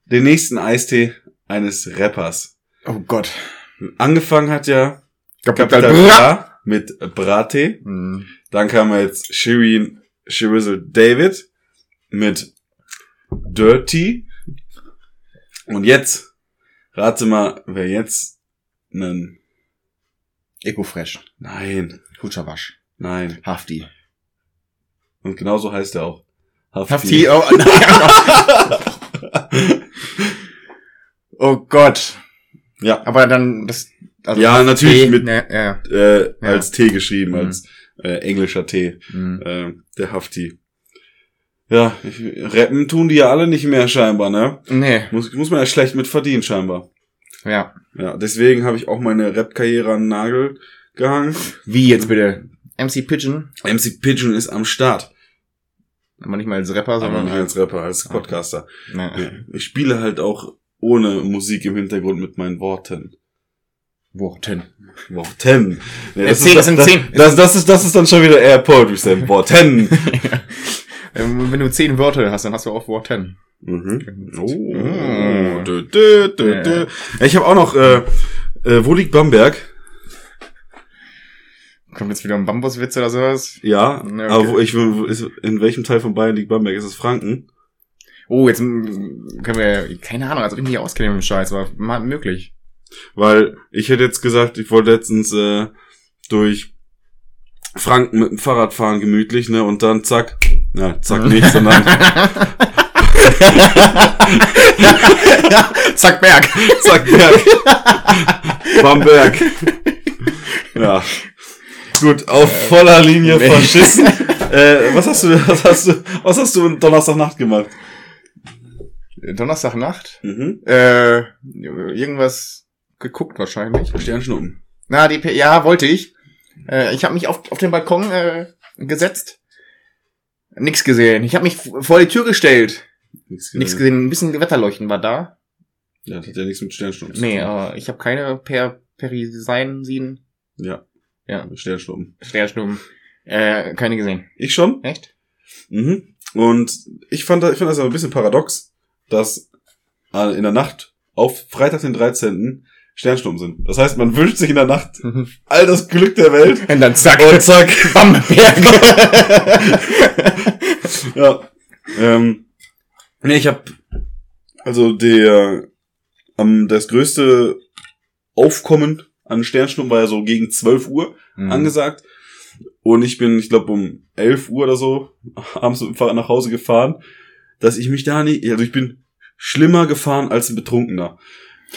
den nächsten Eistee eines Rappers. Oh Gott. Angefangen hat ja Capital Capital Bra. Bra mit Brattee. Hm. Dann kam jetzt Shirin Shirizzle David mit Dirty. Und jetzt, rate mal, wer jetzt einen, Ecofresh. nein, Futscherwasch. nein. Hafti. Und genauso heißt er auch. Hafti, oh, nein. oh Gott. Ja, Aber dann, das, also Ja, natürlich Tee, mit- Ne, ja. äh, als T geschrieben, Mhm. als äh, englischer T, Hm. äh, der Hafti. Ja, ich, rappen tun die ja alle nicht mehr scheinbar, ne? Nee, Muss, muss man ja schlecht mit verdienen scheinbar. ja. Ja, deswegen habe ich auch meine Rap-Karriere an den Nagel gehangen. Wie jetzt bitte? MC Pigeon? MC Pigeon ist am Start. Aber nicht mal als Rapper, Aber sondern nicht als Rapper, als Podcaster. Nee. Ja, Ich spiele halt auch ohne Musik im Hintergrund mit meinen Worten. Worten. Worten. Nee, Ja, zehn, das sind zehn. Das, das, ist, das ist dann schon wieder eher Poetry Slam. Worten. Wenn du zehn Wörter hast, dann hast du auch Worten. Mhm. Oh. Oh. Dö, dö, dö, Ja. dö. Ja, ich habe auch noch, äh, äh, wo liegt Bamberg? Kommt jetzt wieder ein Bambuswitz oder sowas? Ja, Ja, okay. aber wo ich, wo ist, in welchem Teil von Bayern liegt Bamberg? Ist es Franken? Oh, jetzt können wir, keine Ahnung, als ob ich mich hier auskenne mit dem Scheiß, aber mal möglich. Weil ich hätte jetzt gesagt, ich wollte letztens äh, durch Franken mit dem Fahrrad fahren, gemütlich, ne? Und dann zack, na, zack nicht, sondern Zack, Berg. zack, Berg. Bamberg. Ja. Gut, auf voller Linie nee. verschissen. Äh, was hast du, was hast du, was hast du Donnerstagnacht gemacht? Donnerstagnacht. Mhm. Äh, irgendwas geguckt wahrscheinlich. Sternschnuppen. Na, die, ja, wollte ich. Äh, ich habe mich auf, auf den Balkon äh, gesetzt. Nix gesehen. Ich habe mich vor die Tür gestellt. Nichts Nix gesehen. Ein bisschen Gewetterleuchten war da. Ja, das hat ja nichts mit Sternschnuppen zu Nee, tun. aber ich habe keine per Periseinsin Ja. Ja. Sternschnuppen. Sternschnuppen. Äh, keine gesehen. Ich schon? Echt? Mhm. Und ich fand, ich fand das aber ein bisschen paradox, dass in der Nacht auf Freitag den 13. Sternschnuppen sind. Das heißt, man wünscht sich in der Nacht all das Glück der Welt Und dann zack. und zack. Bamberg. ja. Ähm, nee, ich habe also der am das größte Aufkommen an Sternschnuppen war ja so gegen 12 Uhr Mhm. angesagt. Und ich bin, ich glaube, um 11 Uhr oder so abends mit dem Fahrrad nach Hause gefahren, dass ich mich da nicht, also ich bin schlimmer gefahren als ein Betrunkener.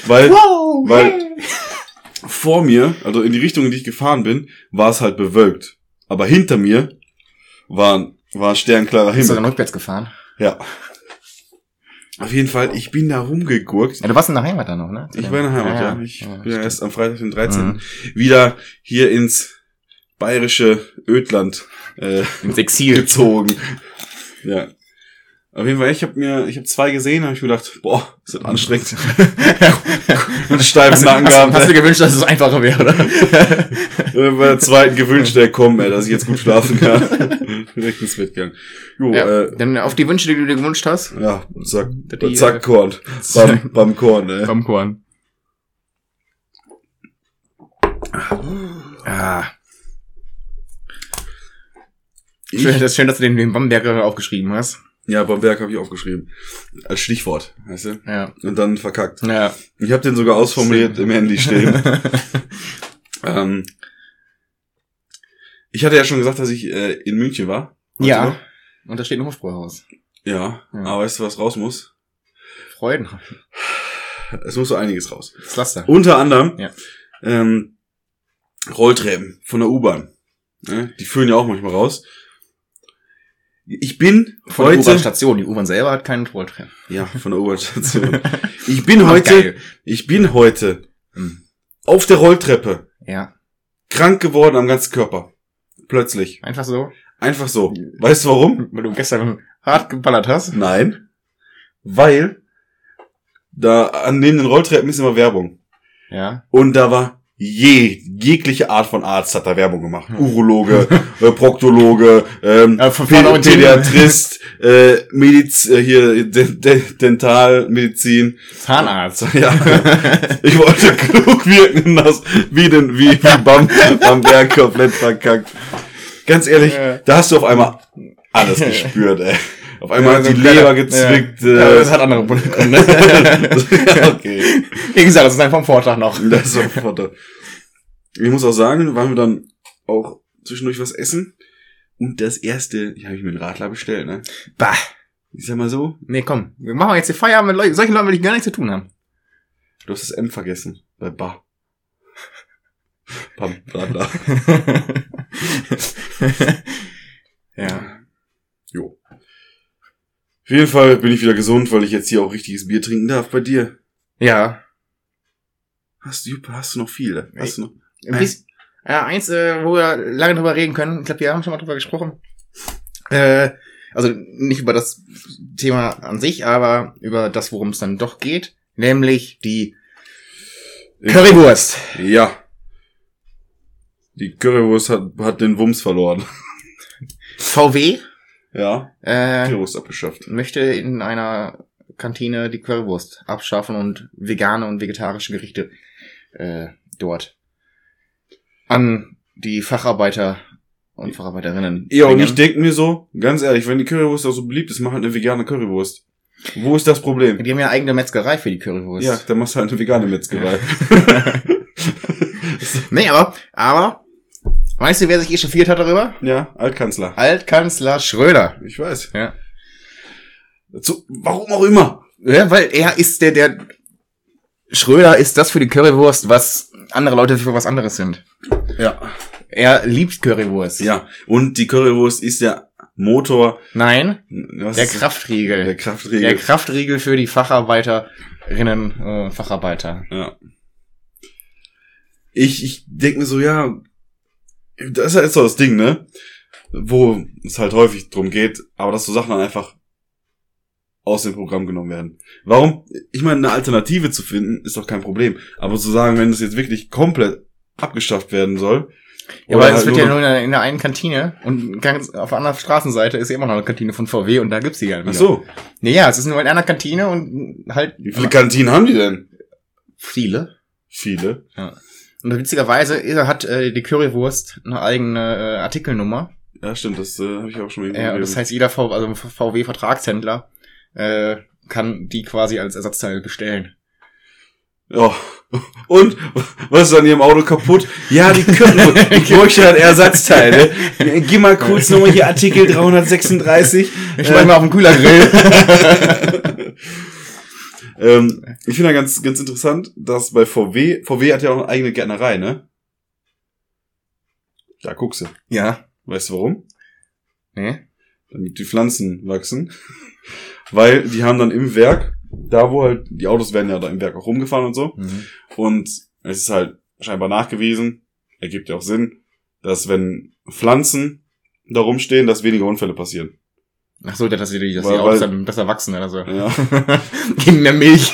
Weil Wow, weil- hey. vor mir, also in die Richtung, in die ich gefahren bin, war es halt bewölkt. Aber hinter mir war, war sternklarer Bist du dann Himmel. rückwärts gefahren? Ja. Auf jeden Fall, ich bin da rumgegurkt. Ja, du warst in der Heimat dann noch, ne? Ich war in der Heimat, ja. ja. Ich Ja, bin ja erst am Freitag, den 13. Mhm. wieder hier ins bayerische Ödland äh, Ins Exil. gezogen. Ja. Auf jeden Fall, ich habe mir, ich habe zwei gesehen, habe ich mir gedacht, boah, ist das anstrengend. Und steif Hast, Nacken hast, gehabt. hast du ey. gewünscht, dass es einfacher wäre, oder? Und bei der zweiten gewünscht, der komm, ey, dass ich jetzt gut schlafen kann. Direkt ins Bett gegangen. Jo, ja. äh, Dann auf die Wünsche, die du dir gewünscht hast. ja, zack, Die, zack, äh, Korn. Bam, bam Korn, ey. Vom Korn. Ah. Ich, Schön, das ist schön, dass du den, den Bamberger aufgeschrieben hast. Ja, Bamberg habe ich aufgeschrieben. Als Stichwort, weißt du? Ja. Und dann verkackt. Ja. Ich habe den sogar ausformuliert im Handy stehen. ähm, ich hatte ja schon gesagt, dass ich äh, in München war. Weißt ja. Und da steht ein Hofbräuhaus. Ja, Ja. aber weißt du, was raus muss? Freuden. Es muss so einiges raus. Das Laster. Unter anderem Ja. ähm, Rolltreppen von der U-Bahn. Ne? Die führen ja auch manchmal raus. Ich bin Von der heute... U-Bahn-Station. Die U-Bahn selber hat keinen Rolltreppen. ja, von der U-Bahn-Station. Ich bin heute... geil. Ich bin heute Hm. auf der Rolltreppe Ja. krank geworden am ganzen Körper. Plötzlich. Einfach so. Einfach so. Weißt du warum? Weil du gestern hart geballert hast. Nein. Weil da an neben den Rolltreppen ist immer Werbung. Ja. Und da war je, jegliche Art von Arzt hat da Werbung gemacht. Urologe, äh, Proktologe, ähm, Ja. Pädiatrist, äh, Mediz, äh, hier, De De Dentalmedizin. Zahnarzt. Ja, ich wollte klug wirken, das, wie den, wie, wie Bam, Bamberg komplett verkackt. Ganz ehrlich, Ja. da hast du auf einmal alles gespürt, ey. Auf einmal Ja, hat die Leber gezwickt. Ja. äh, das hat andere Gründe. okay. Wie gesagt, das ist ein vom Vortag noch. Das war Vater. Ich muss auch sagen, waren wir dann auch zwischendurch was essen. Und das erste, ich habe ich mir einen Radler bestellt, ne? Bah. Ich sag mal so, Nee, komm. Wir machen jetzt die Feierabend mit Leuten. Solchen Leuten will ich gar nichts zu tun haben. du hast das M vergessen. Bei Bar. Pam, Radler. ja. Auf jeden Fall bin ich wieder gesund, weil ich jetzt hier auch richtiges Bier trinken darf. Bei dir. Ja. Hast du, hast du noch viel? Hast du noch? Ein bisschen, ja, eins, äh, wo wir lange drüber reden können. Ich glaube, wir haben schon mal drüber gesprochen. Äh, also nicht über das Thema an sich, aber über das, worum es dann doch geht. Nämlich die Currywurst. Ja. Die Currywurst hat, hat den Wumms verloren. VW Ja. äh, abgeschafft. möchte in einer Kantine die Currywurst abschaffen und vegane und vegetarische Gerichte äh, dort an die Facharbeiter und Facharbeiterinnen. Ja, und ich denke mir so, ganz ehrlich, wenn die Currywurst auch so beliebt ist, mach halt eine vegane Currywurst. Wo ist das Problem? Die haben ja eigene Metzgerei für die Currywurst. Ja, dann machst du halt eine vegane Metzgerei. Nee, aber, aber, weißt du, wer sich echauffiert hat darüber? Ja, Altkanzler. Altkanzler Schröder. Ich weiß. Ja. Zu, warum auch immer. Ja, weil er ist der, der, Schröder ist das für die Currywurst, was andere Leute für was anderes sind. Ja. Er liebt Currywurst. Ja. Und die Currywurst ist der Motor. Nein, Was der Kraftriegel. Der Kraftriegel. Der Kraftriegel für die Facharbeiterinnen äh, Facharbeiter. ja. Ich, ich denke mir so, ja, das ist ja jetzt so das Ding, ne? Wo es halt häufig drum geht, aber dass so Sachen dann einfach aus dem Programm genommen werden. Warum? Ich meine, eine Alternative zu finden, ist doch kein Problem. Aber zu sagen, wenn das jetzt wirklich komplett abgeschafft werden soll. Ja, aber es halt wird ja nur in der, in der einen Kantine und ganz auf der anderen Straßenseite ist ja immer noch eine Kantine von VW und da gibt's die ja wieder. Ach so, Nee, ja, es ist nur in einer Kantine und halt wie viele Kantinen haben die denn? viele. Viele. Und witzigerweise hat äh, die Currywurst eine eigene äh, Artikelnummer. Ja, stimmt, das äh, habe ich auch schon mal Ja, das heißt, jeder v also VW-Vertragshändler äh, kann die quasi als Ersatzteil bestellen. Ja. Und was ist an ihrem Auto kaputt? Ja, die Currywurst. Ich bräuchte halt Ersatzteile. Geh mal kurz nochmal hier Artikel 336. Ich schmeiß mal auf den Kühlergrill. Ähm, ich finde ja ganz, ganz interessant, dass bei VW, VW hat ja auch eine eigene Gärtnerei, ne? Da guckst du. ja. Weißt du warum? Nee. Damit die Pflanzen wachsen. Weil die haben dann im Werk, da wo halt, die Autos werden ja da im Werk auch rumgefahren und so. Mhm. Und es ist halt scheinbar nachgewiesen, ergibt ja auch Sinn, dass wenn Pflanzen da rumstehen, dass weniger Unfälle passieren. Ach so, dass Weil- Autos weil- dann besser wachsen oder so. Ja. Gegen mehr Milch.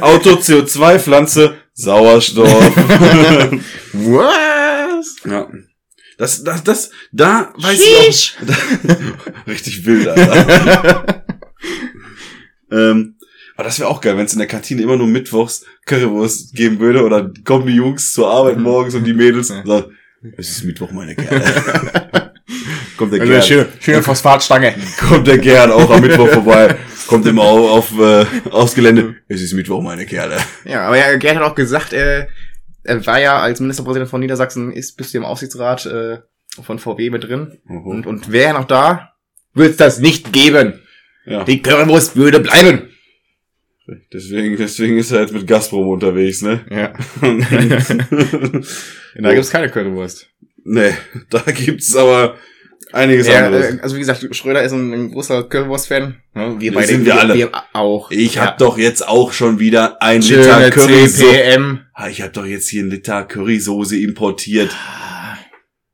Auto, CO2, Pflanze, Sauerstoff. Was? ja. Das, das, das, da weiß ich auch. Richtig wild, Alter. ähm, aber das wäre auch geil, wenn es in der Kantine immer nur mittwochs Currywurst geben würde oder kommen die Jungs zur Arbeit morgens und die Mädels Ja. sagen, es ist Mittwoch, meine Kerle. Kommt der Also Gerd. schöne, schöne Phosphatstange. Kommt der Gerd auch am Mittwoch vorbei. Kommt immer auf, auf äh, aufs Gelände. Es ist Mittwoch, meine Kerle. Ja, aber ja, Gerd hat auch gesagt, äh, er war ja als Ministerpräsident von Niedersachsen, ist bis im Aufsichtsrat äh, von VW mit drin. Und, und wäre er noch da, würde es das nicht geben. Ja. Die Currywurst würde bleiben. Deswegen, deswegen ist er jetzt mit Gazprom unterwegs, ne? Ja. da gibt's keine Currywurst. nee, da gibt's aber einiges Ja, anderes. äh, also wie gesagt, Schröder ist ein, ein großer Currywurst-Fan. Ja, wir Das sind wir alle. Wir auch. Ich ja. hab doch jetzt auch schon wieder ein Liter Schöne Currysoße. CPM. Ah, Ich hab doch jetzt hier ein Liter Currysoße importiert.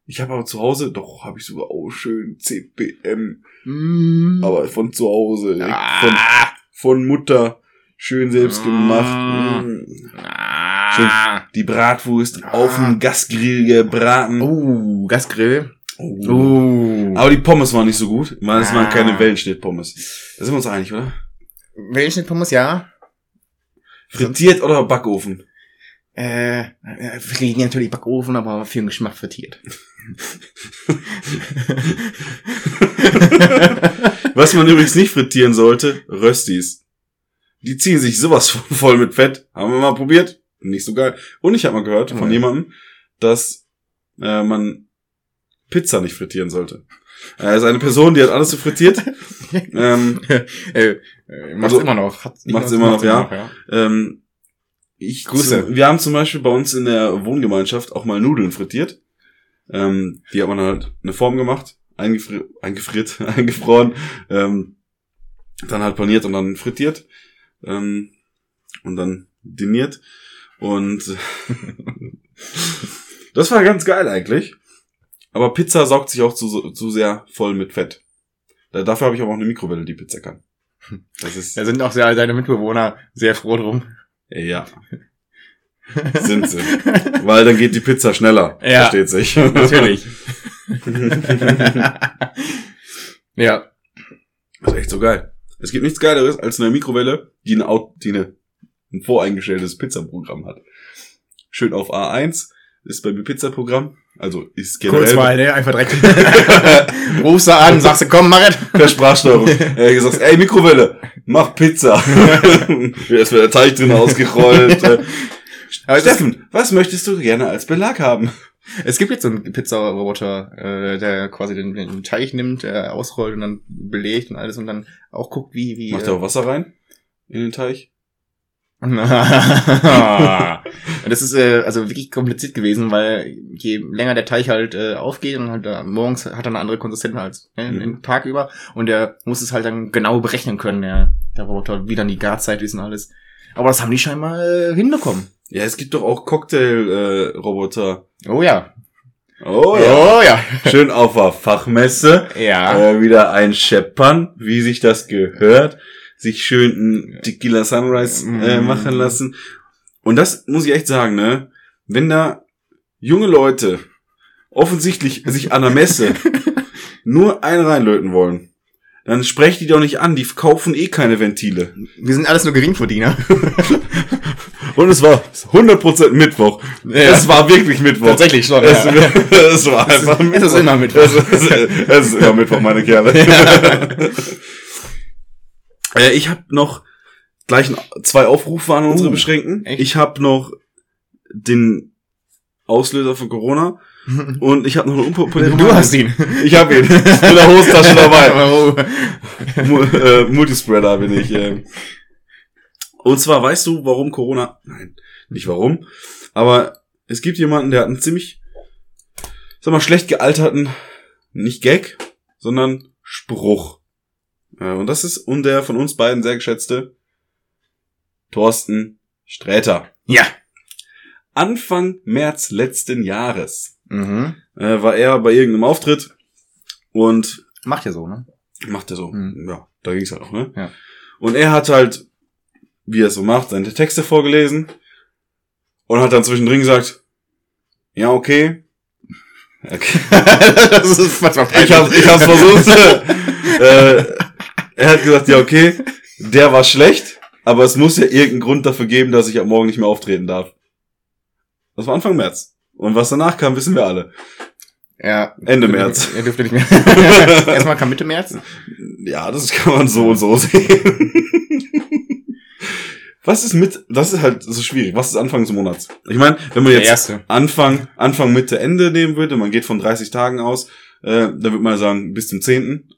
Ich habe aber zu Hause, doch, habe ich sogar auch schön CPM. Mm. Aber von zu Hause, von, Ah. von Mutter, schön selbst gemacht. Ah. Mm. Ah. Die Bratwurst Ah. auf dem Gasgrill gebraten. Uh, Gasgrill. Oh. Uh. Aber die Pommes waren nicht so gut. Ich meine, es waren Ah. keine Wellenschnitt-Pommes. Da sind wir uns einig, oder? Wellenschnittpommes, ja. Frittiert oder Backofen? Äh, fliegen natürlich Backofen, aber für den Geschmack frittiert. Was man übrigens nicht frittieren sollte, Röstis. Die ziehen sich sowas voll mit Fett. Haben wir mal probiert. Nicht so geil. Und ich habe mal gehört von jemandem, dass äh, man Pizza nicht frittieren sollte. Er ist eine Person, die hat alles so frittiert. ähm, äh, äh, macht's Also, immer noch. Hat's macht's immer noch, ja. ähm, ich Grüße. Zu, wir haben zum Beispiel bei uns in der Wohngemeinschaft auch mal Nudeln frittiert. Ähm, die hat man halt eine Form gemacht, eingefri eingefriert, eingefroren, ähm, dann halt paniert und dann frittiert ähm, und dann diniert. Und das war ganz geil eigentlich. Aber Pizza saugt sich auch zu, zu sehr voll mit Fett. Da, dafür habe ich aber auch eine Mikrowelle, die Pizza kann. Das ist Da sind auch sehr, deine Mitbewohner sehr froh drum. ja. Sind sie. Weil dann geht die Pizza schneller. Ja. Versteht sich. Natürlich. ja. Das ist echt so geil. Es gibt nichts Geileres als eine Mikrowelle, die, eine, die eine, ein voreingestelltes Pizzaprogramm hat. Schön auf A1 ist bei mir Pizzaprogramm. Also ist generell Kurz mal, ne? Einfach direkt. Rufst du an, sagst du, komm, mach es. per Sprachsteuerung. Er hat gesagt, ey Mikrowelle, mach Pizza. Ist der Teig drin ausgerollt. Äh, Aber Steffen, was möchtest du gerne als Belag haben? es gibt jetzt so einen Pizzaroboter, äh, der quasi den, den Teig nimmt, äh, ausrollt und dann belegt und alles und dann auch guckt, wie, wie. Macht äh, er auch Wasser rein? In den Teig? Und das ist äh, also wirklich kompliziert gewesen, weil je länger der Teig halt äh, aufgeht und halt äh, morgens hat er eine andere Konsistenz als ne, Mhm. den Tag über und der muss es halt dann genau berechnen können, der, der Roboter, wie dann die Garzeit ist und alles. Aber das haben die scheinbar äh, hinbekommen. Ja, es gibt doch auch Cocktail-Roboter. Oh ja. oh ja. Oh ja. Schön auf der Fachmesse. Ja. Äh, wieder ein Scheppern, wie sich das gehört. Sich schön ein Tequila Sunrise äh, Mm. machen lassen. Und das muss ich echt sagen, ne? Wenn da junge Leute offensichtlich sich an der Messe nur einen reinlöten wollen, dann sprecht die doch nicht an, die kaufen eh keine Ventile. Wir sind alles nur Geringverdiener. Und es war 100% Mittwoch. Es war wirklich Mittwoch. Tatsächlich schon. Es, Ja. es war einfach Es ist immer Mittwoch. Es ist, es ist immer Mittwoch, meine Kerle. Äh, ich habe noch gleich zwei Aufrufe an unsere Uh, Beschränkten. echt? Ich habe noch den Auslöser von Corona und ich habe noch eine unpopuläre Du Meinung. hast ihn. Ich habe ihn. Ich bin in der Hosentasche dabei. Äh, Multispreader bin ich. Äh. Und zwar weißt du, warum Corona? Nein, nicht warum. Aber es gibt jemanden, der hat einen ziemlich, sag mal, schlecht gealterten, nicht Gag, sondern Spruch. Und das ist und der von uns beiden sehr geschätzte Thorsten Sträter. Ja. Anfang März letzten Jahres Mhm. äh, war er bei irgendeinem Auftritt und Macht ja so, ne? Macht er so. Mhm. Ja, da ging's halt auch, ne? Ja. Und er hat halt, wie er es so macht, seine Texte vorgelesen und hat dann zwischendrin gesagt, ja, okay. okay. das ist manchmal Ich hab, ich hab's versucht. äh, er hat gesagt, ja, okay, der war schlecht, aber es muss ja irgendeinen Grund dafür geben, dass ich ab morgen nicht mehr auftreten darf. Das war Anfang März. Und was danach kam, wissen wir alle. Ja. Ende März. Er dürfte nicht mehr. Erstmal kam Mitte März. Ja, das kann man so und so sehen. Was ist mit, das ist halt so schwierig. Was ist Anfang des Monats? Ich meine, wenn man jetzt. Anfang, Anfang, Mitte, Ende nehmen würde, man geht von 30 Tagen aus, äh, dann würde man sagen, bis zum 10.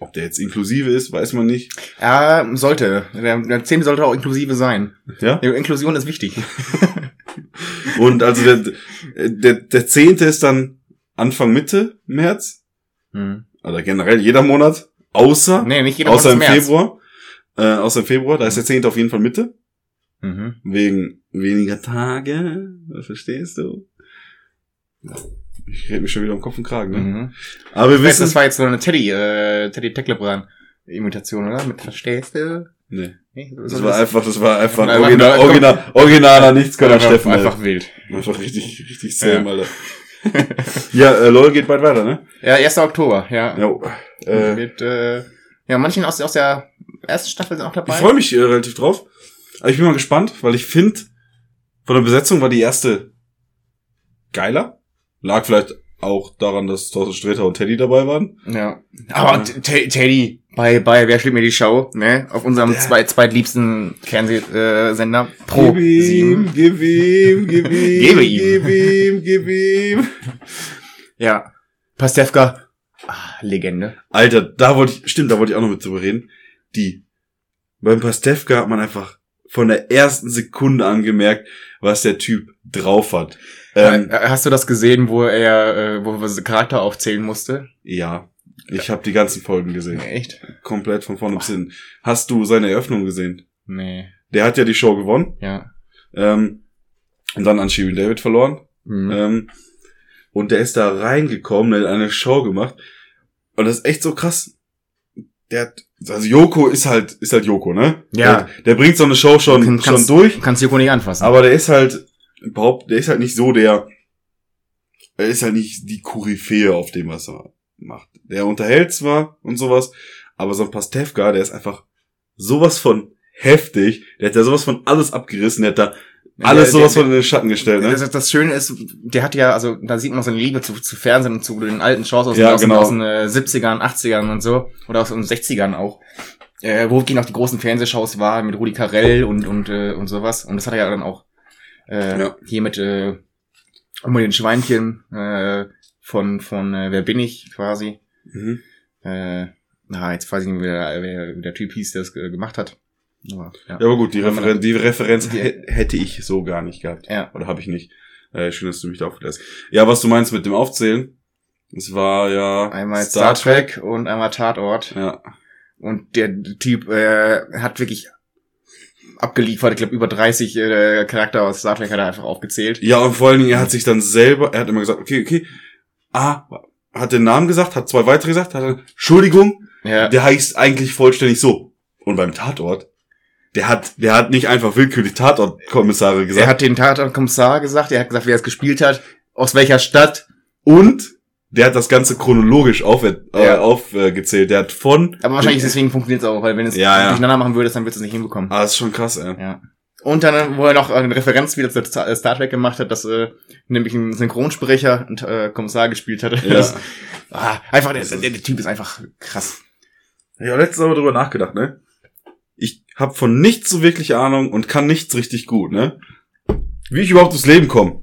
Ob der jetzt inklusive ist, weiß man nicht. Ja, sollte. Der, der 10. sollte auch inklusive sein. Ja? Ja, Inklusion ist wichtig. Und also der, der, der 10. ist dann Anfang, Mitte März. Hm. Oder generell jeder Monat. Außer, Nee, nicht jeder außer im Monat März. Februar. Äh, außer im Februar, da ist der 10. auf jeden Fall Mitte. Mhm. Wegen weniger Tage. Verstehst du? Ich rede mich schon wieder um Kopf und Kragen, ne? Mhm. Aber wir Ich weiß, wissen. das war jetzt so eine Teddy, äh, Teddy Tecklebrand Imitation, oder? Mit Verstehst du? Nee. Nee, Das war einfach, das war einfach ein Einfach- original, original, originaler Nichtskönner einfach, Steffen. einfach Einfach, wild. einfach richtig, richtig Sam, Ja. Alter. ja, äh, LOL geht bald weiter, ne? Ja, 1. Oktober, ja. Ja, äh, Mit, äh, ja, manchen aus, aus der ersten Staffel sind auch dabei. ich freue mich äh, relativ drauf. Aber ich bin mal gespannt, weil ich finde, von der Besetzung war die erste geiler. Lag vielleicht auch daran, dass Thorsten Sträter und Teddy dabei waren. Ja. Aber T- Teddy, bei, bei Wer steht mir die Show, ne? Auf unserem Ja. zweit, zweitliebsten Fernsehsender Pro gib ihm, 7. gib ihm, gib ihm, Gebe ihm. gib ihm, gib ihm. Ja. Pastewka, ah, Legende. Alter, da wollte ich, stimmt, da wollte ich auch noch mit drüber reden. Die, beim Pastewka hat man einfach von der ersten Sekunde angemerkt, was der Typ drauf hat. Ähm, Äh, Hast du das gesehen, wo er, äh, wo er Charakter aufzählen musste? ja, ich habe die ganzen Folgen gesehen. Echt? Komplett von vorne bis hin. Hast du seine Eröffnung gesehen? Nee. Der hat ja die Show gewonnen Ja. ähm, und dann an Shirin David verloren. Mhm. Ähm, und der ist da reingekommen, hat eine Show gemacht. Und das ist echt so krass. Der hat, also Joko ist halt, ist halt Joko, ne? Ja. Der, der bringt so eine Show schon, Kann- schon kannst- durch. Du kannst Joko nicht anfassen. Aber der ist halt, überhaupt, der ist halt nicht so der, er ist halt nicht die Koryphäe auf dem, was er macht. Der unterhält zwar und sowas, aber so ein Pastewka, der ist einfach sowas von heftig. Der hat ja sowas von alles abgerissen, der hat da alles Der- sowas der- von in den Schatten gestellt, ne? Das, das Schöne ist, der hat ja, also da sieht man seine Liebe zu, zu Fernsehen und zu den alten Shows aus, Ja, aus, genau. aus den äh, 70ern, 80ern und so. Oder aus den 60ern auch. Äh, wo gehen auch die großen Fernsehshows war mit Rudi Carell und, und, äh, und sowas. Und das hat er ja dann auch äh, Ja. hier mit äh, um den Schweinchen äh, von, von äh, Wer bin ich quasi. Mhm. Äh, na, jetzt weiß ich nicht, wer, wer, der Typ hieß, der das äh, gemacht hat. Aber, ja. Ja, aber gut, die, Referen die Referenz Die- hä- hätte ich so gar nicht gehabt. ja. Oder habe ich nicht. Äh, schön, dass du mich da aufklärst. Ja, was du meinst mit dem Aufzählen, es war ja Einmal Star, Trek und einmal Tatort. Ja, Und der Typ äh, hat wirklich abgeliefert. Ich glaube, über 30 äh, Charakter aus Star Trek hat er einfach aufgezählt. Ja, und vor allen Dingen, er hat sich dann selber, er hat immer gesagt, okay, okay, ah, hat den Namen gesagt, hat zwei weitere gesagt, hat dann, Entschuldigung, Ja, der heißt eigentlich vollständig so. Und beim Tatort, der hat, der hat nicht einfach willkürlich Tatortkommissare gesagt. er hat den Tatort-Kommissar gesagt, er hat gesagt, wer es gespielt hat, aus welcher Stadt. und der hat das Ganze chronologisch aufgezählt. Äh, Ja. aufgezählt. Der hat von, Aber wahrscheinlich deswegen funktioniert es auch, weil wenn es Ja, ja. durcheinander machen würdest, dann würdest du es nicht hinbekommen. ah, das ist schon krass, ey. Ja. Und dann, wo er noch eine Referenz wieder zu Star Star Trek gemacht hat, dass äh, nämlich ein Synchronsprecher und äh, Kommissar gespielt hatte. Ja. Das, ah, einfach, der, der, der Typ ist einfach krass. Ich habe letztens aber drüber nachgedacht, ne? Ich habe von nichts so wirklich Ahnung und kann nichts richtig gut, ne? Wie ich überhaupt ins Leben komme.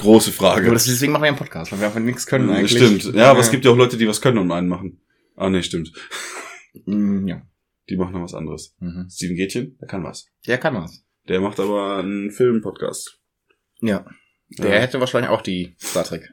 Große Frage. Aber das, deswegen machen wir einen Podcast, weil wir einfach nichts können Ja, eigentlich. Stimmt. Ja, aber es gibt ja auch Leute, die was können und einen machen. Ah, nee, stimmt. Mm, Ja. Die machen noch was anderes. Mhm. Steven Gätchen, der kann was. Der kann was. Der macht aber einen Film-Podcast. Ja. Der Ja. hätte wahrscheinlich auch die Star Trek.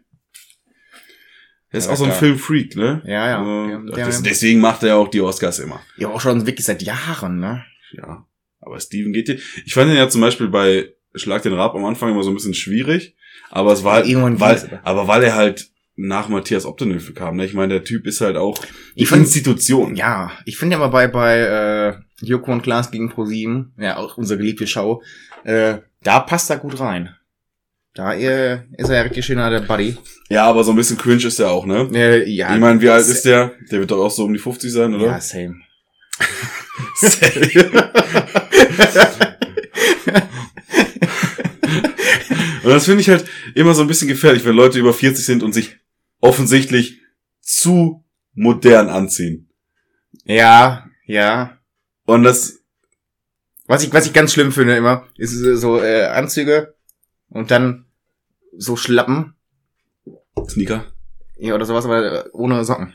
Der ist Ja, auch so ein. Filmfreak, ne? Ja, ja. Äh, Der- der- deswegen macht er auch die Oscars immer. Ja, auch schon wirklich seit Jahren, ne? Ja. Aber Steven Gätchen, ich fand ihn ja zum Beispiel bei Schlag den Rab am Anfang immer so ein bisschen schwierig. Aber es war halt, Irgendwann weil, aber. aber weil er halt nach Matthias Optenhöfe kam, ne? Ich meine, der Typ ist halt auch die Ich find- Institution. Ja, ich finde ja mal bei, bei äh, Joko und Klaas gegen ProSieben, ja, auch unsere geliebte Show, äh, da passt er gut rein. Da äh, ist er ja richtig schöner der Buddy. Ja, aber so ein bisschen cringe ist er auch, ne? Äh, ja, ich meine, wie alt ist der? Der wird doch auch so um die 50 sein, oder? Ja, same. Und das finde ich halt immer so ein bisschen gefährlich, wenn Leute über 40 sind und sich offensichtlich zu modern anziehen. Ja, ja. Und das, Was ich, was ich ganz schlimm finde immer, ist so äh, Anzüge und dann so Schlappen Sneaker. ja, oder sowas, aber ohne Socken.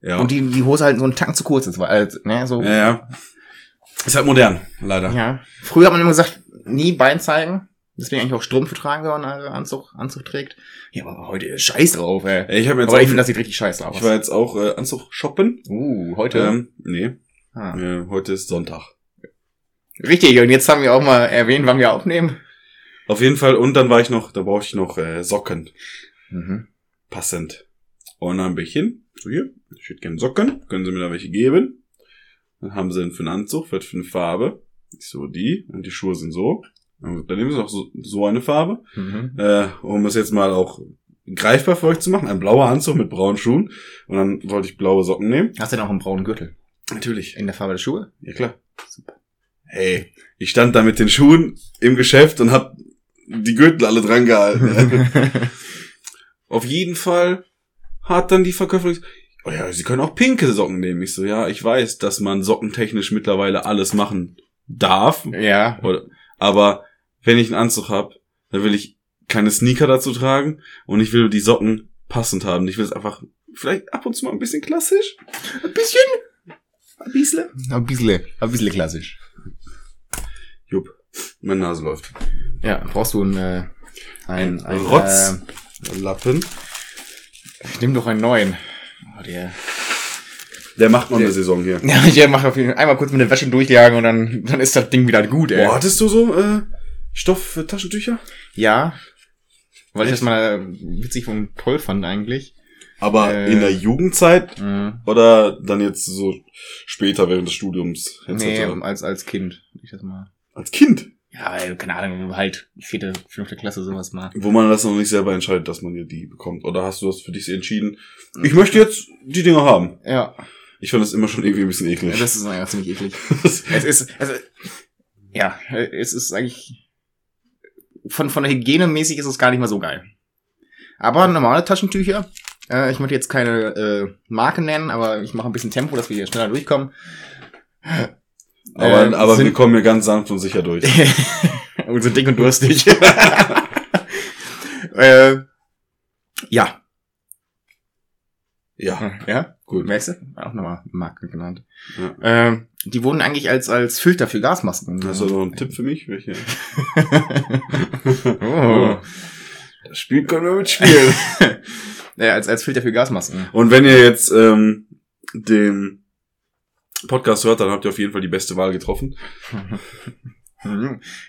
Ja. Und die, die Hose halt so einen Tank zu kurz ist, weil, ne, so. ja, ja. Ist halt modern, leider. Ja. Früher hat man immer gesagt, nie Bein zeigen. Deswegen eigentlich auch Strümpfe tragen, wenn man einen Anzug, Anzug trägt. Ja, aber heute scheiß drauf, ey. Ich habe jetzt aber auch, ich finde, das sieht richtig scheiße aus. ich war jetzt auch äh, Anzug shoppen. uh, heute. Ähm, nee, ah. äh, heute ist Sonntag. Richtig, und jetzt haben wir auch mal erwähnt, wann wir aufnehmen. Auf jeden Fall, und dann war ich noch, da brauchte ich noch äh, Socken. Mhm. Passend. Und dann bin ich hin, so hier, ich hätte gerne Socken, können Sie mir da welche geben? Dann haben sie einen für einen Anzug, was für eine Farbe. Ich so, die, und die Schuhe sind so. Dann nehmen sie noch so, so eine Farbe. Mhm. Äh, um es jetzt mal auch greifbar für euch zu machen, ein blauer Anzug mit braunen Schuhen. Und dann wollte ich blaue Socken nehmen. Hast du denn auch einen braunen Gürtel? Natürlich. In der Farbe der Schuhe? Ja klar. Super. Hey, ich stand da mit den Schuhen im Geschäft und hab die Gürtel alle dran gehalten. Auf jeden Fall hat dann die Verkäuferin gesagt, oh ja, Sie können auch pinke Socken nehmen. Ich so, ja, ich weiß, dass man sockentechnisch mittlerweile alles machen darf. ja. Oder, aber wenn ich einen Anzug hab, dann will ich keine Sneaker dazu tragen und ich will die Socken passend haben. Ich will es einfach vielleicht ab und zu mal ein bisschen klassisch. Ein bisschen. Ein bisschen. Ein bisschen. Ein bisschen klassisch. Jupp, meine Nase läuft. Ja, brauchst du einen, äh, ein, ein Rotz. Lappen. Äh, nimm doch einen neuen. Oh, der. Der macht noch Der- eine Saison hier. Ja, der macht auf jeden Fall einmal kurz mit der Wäsche durchjagen und dann, dann ist das Ding wieder gut, ey. Boah, hattest du so äh, Stoff für Taschentücher? Ja. Weil ich das mal witzig und toll fand eigentlich. Aber Äh. in der Jugendzeit Mhm. oder dann jetzt so später während des Studiums? Nee, als, als Kind. Ich das mal. Als Kind, Ja, keine Ahnung, halt vierte, fünfte Klasse sowas mal. wo man das noch nicht selber entscheidet, dass man dir die bekommt. Oder hast du das für dich entschieden? Ich möchte jetzt die Dinger haben. Ja, Ich fand das immer schon irgendwie ein bisschen eklig. das ist ja ziemlich eklig. es ist, also, ja, es ist eigentlich, von, von der Hygiene mäßig ist es gar nicht mal so geil. Aber normale Taschentücher, äh, ich möchte jetzt keine äh, Marke nennen, aber ich mache ein bisschen Tempo, dass wir hier schneller durchkommen. aber Ähm, aber wir sind- kommen hier ganz sanft und sicher durch. und sind dick und durstig. äh, ja. Ja, Ja, gut. merkst du? Auch nochmal Marke genannt. Ja. Ähm, die wurden eigentlich als, als Filter für Gasmasken. Hast du noch einen Tipp für mich? Welche? oh. Das Spiel können wir mitspielen. Ja, als, als Filter für Gasmasken. Und wenn ihr jetzt ähm, den Podcast hört, dann habt ihr auf jeden Fall die beste Wahl getroffen.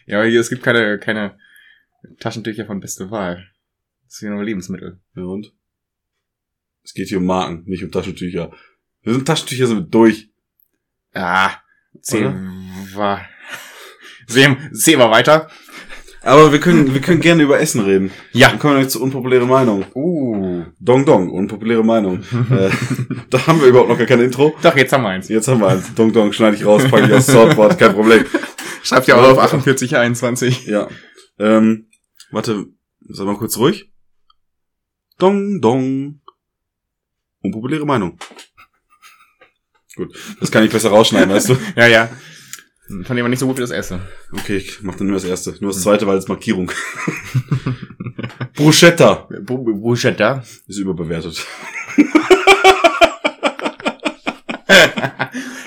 Ja, aber hier, es gibt keine, keine Taschentücher von beste Wahl. Das sind nur Lebensmittel. Ja, und? Es geht hier um Marken, nicht um Taschentücher. Wir sind Taschentücher sind durch. Ah, sehen wir, sehen, sehen wir weiter. Aber wir können, wir können gerne über Essen reden. Ja. Dann kommen wir jetzt zur unpopuläre Meinung. Uh. Dong Dong, unpopuläre Meinung. äh, da haben wir überhaupt noch gar kein Intro. Doch, jetzt haben wir eins. Jetzt haben wir eins. Dong Dong, schneide ich raus, packe ich aufs Soundboard, kein Problem. Schreibt ja auch auf 48, 21. Ja. Ähm, warte, sag mal kurz ruhig. Dong Dong. Unpopuläre Meinung. Gut, das kann ich besser rausschneiden, weißt du? Ja, ja. Von dem man nicht so gut wie das Essen. Okay, ich mach dann nur das erste. Nur das zweite, weil es Markierung. Bruschetta Bruschetta. ist überbewertet.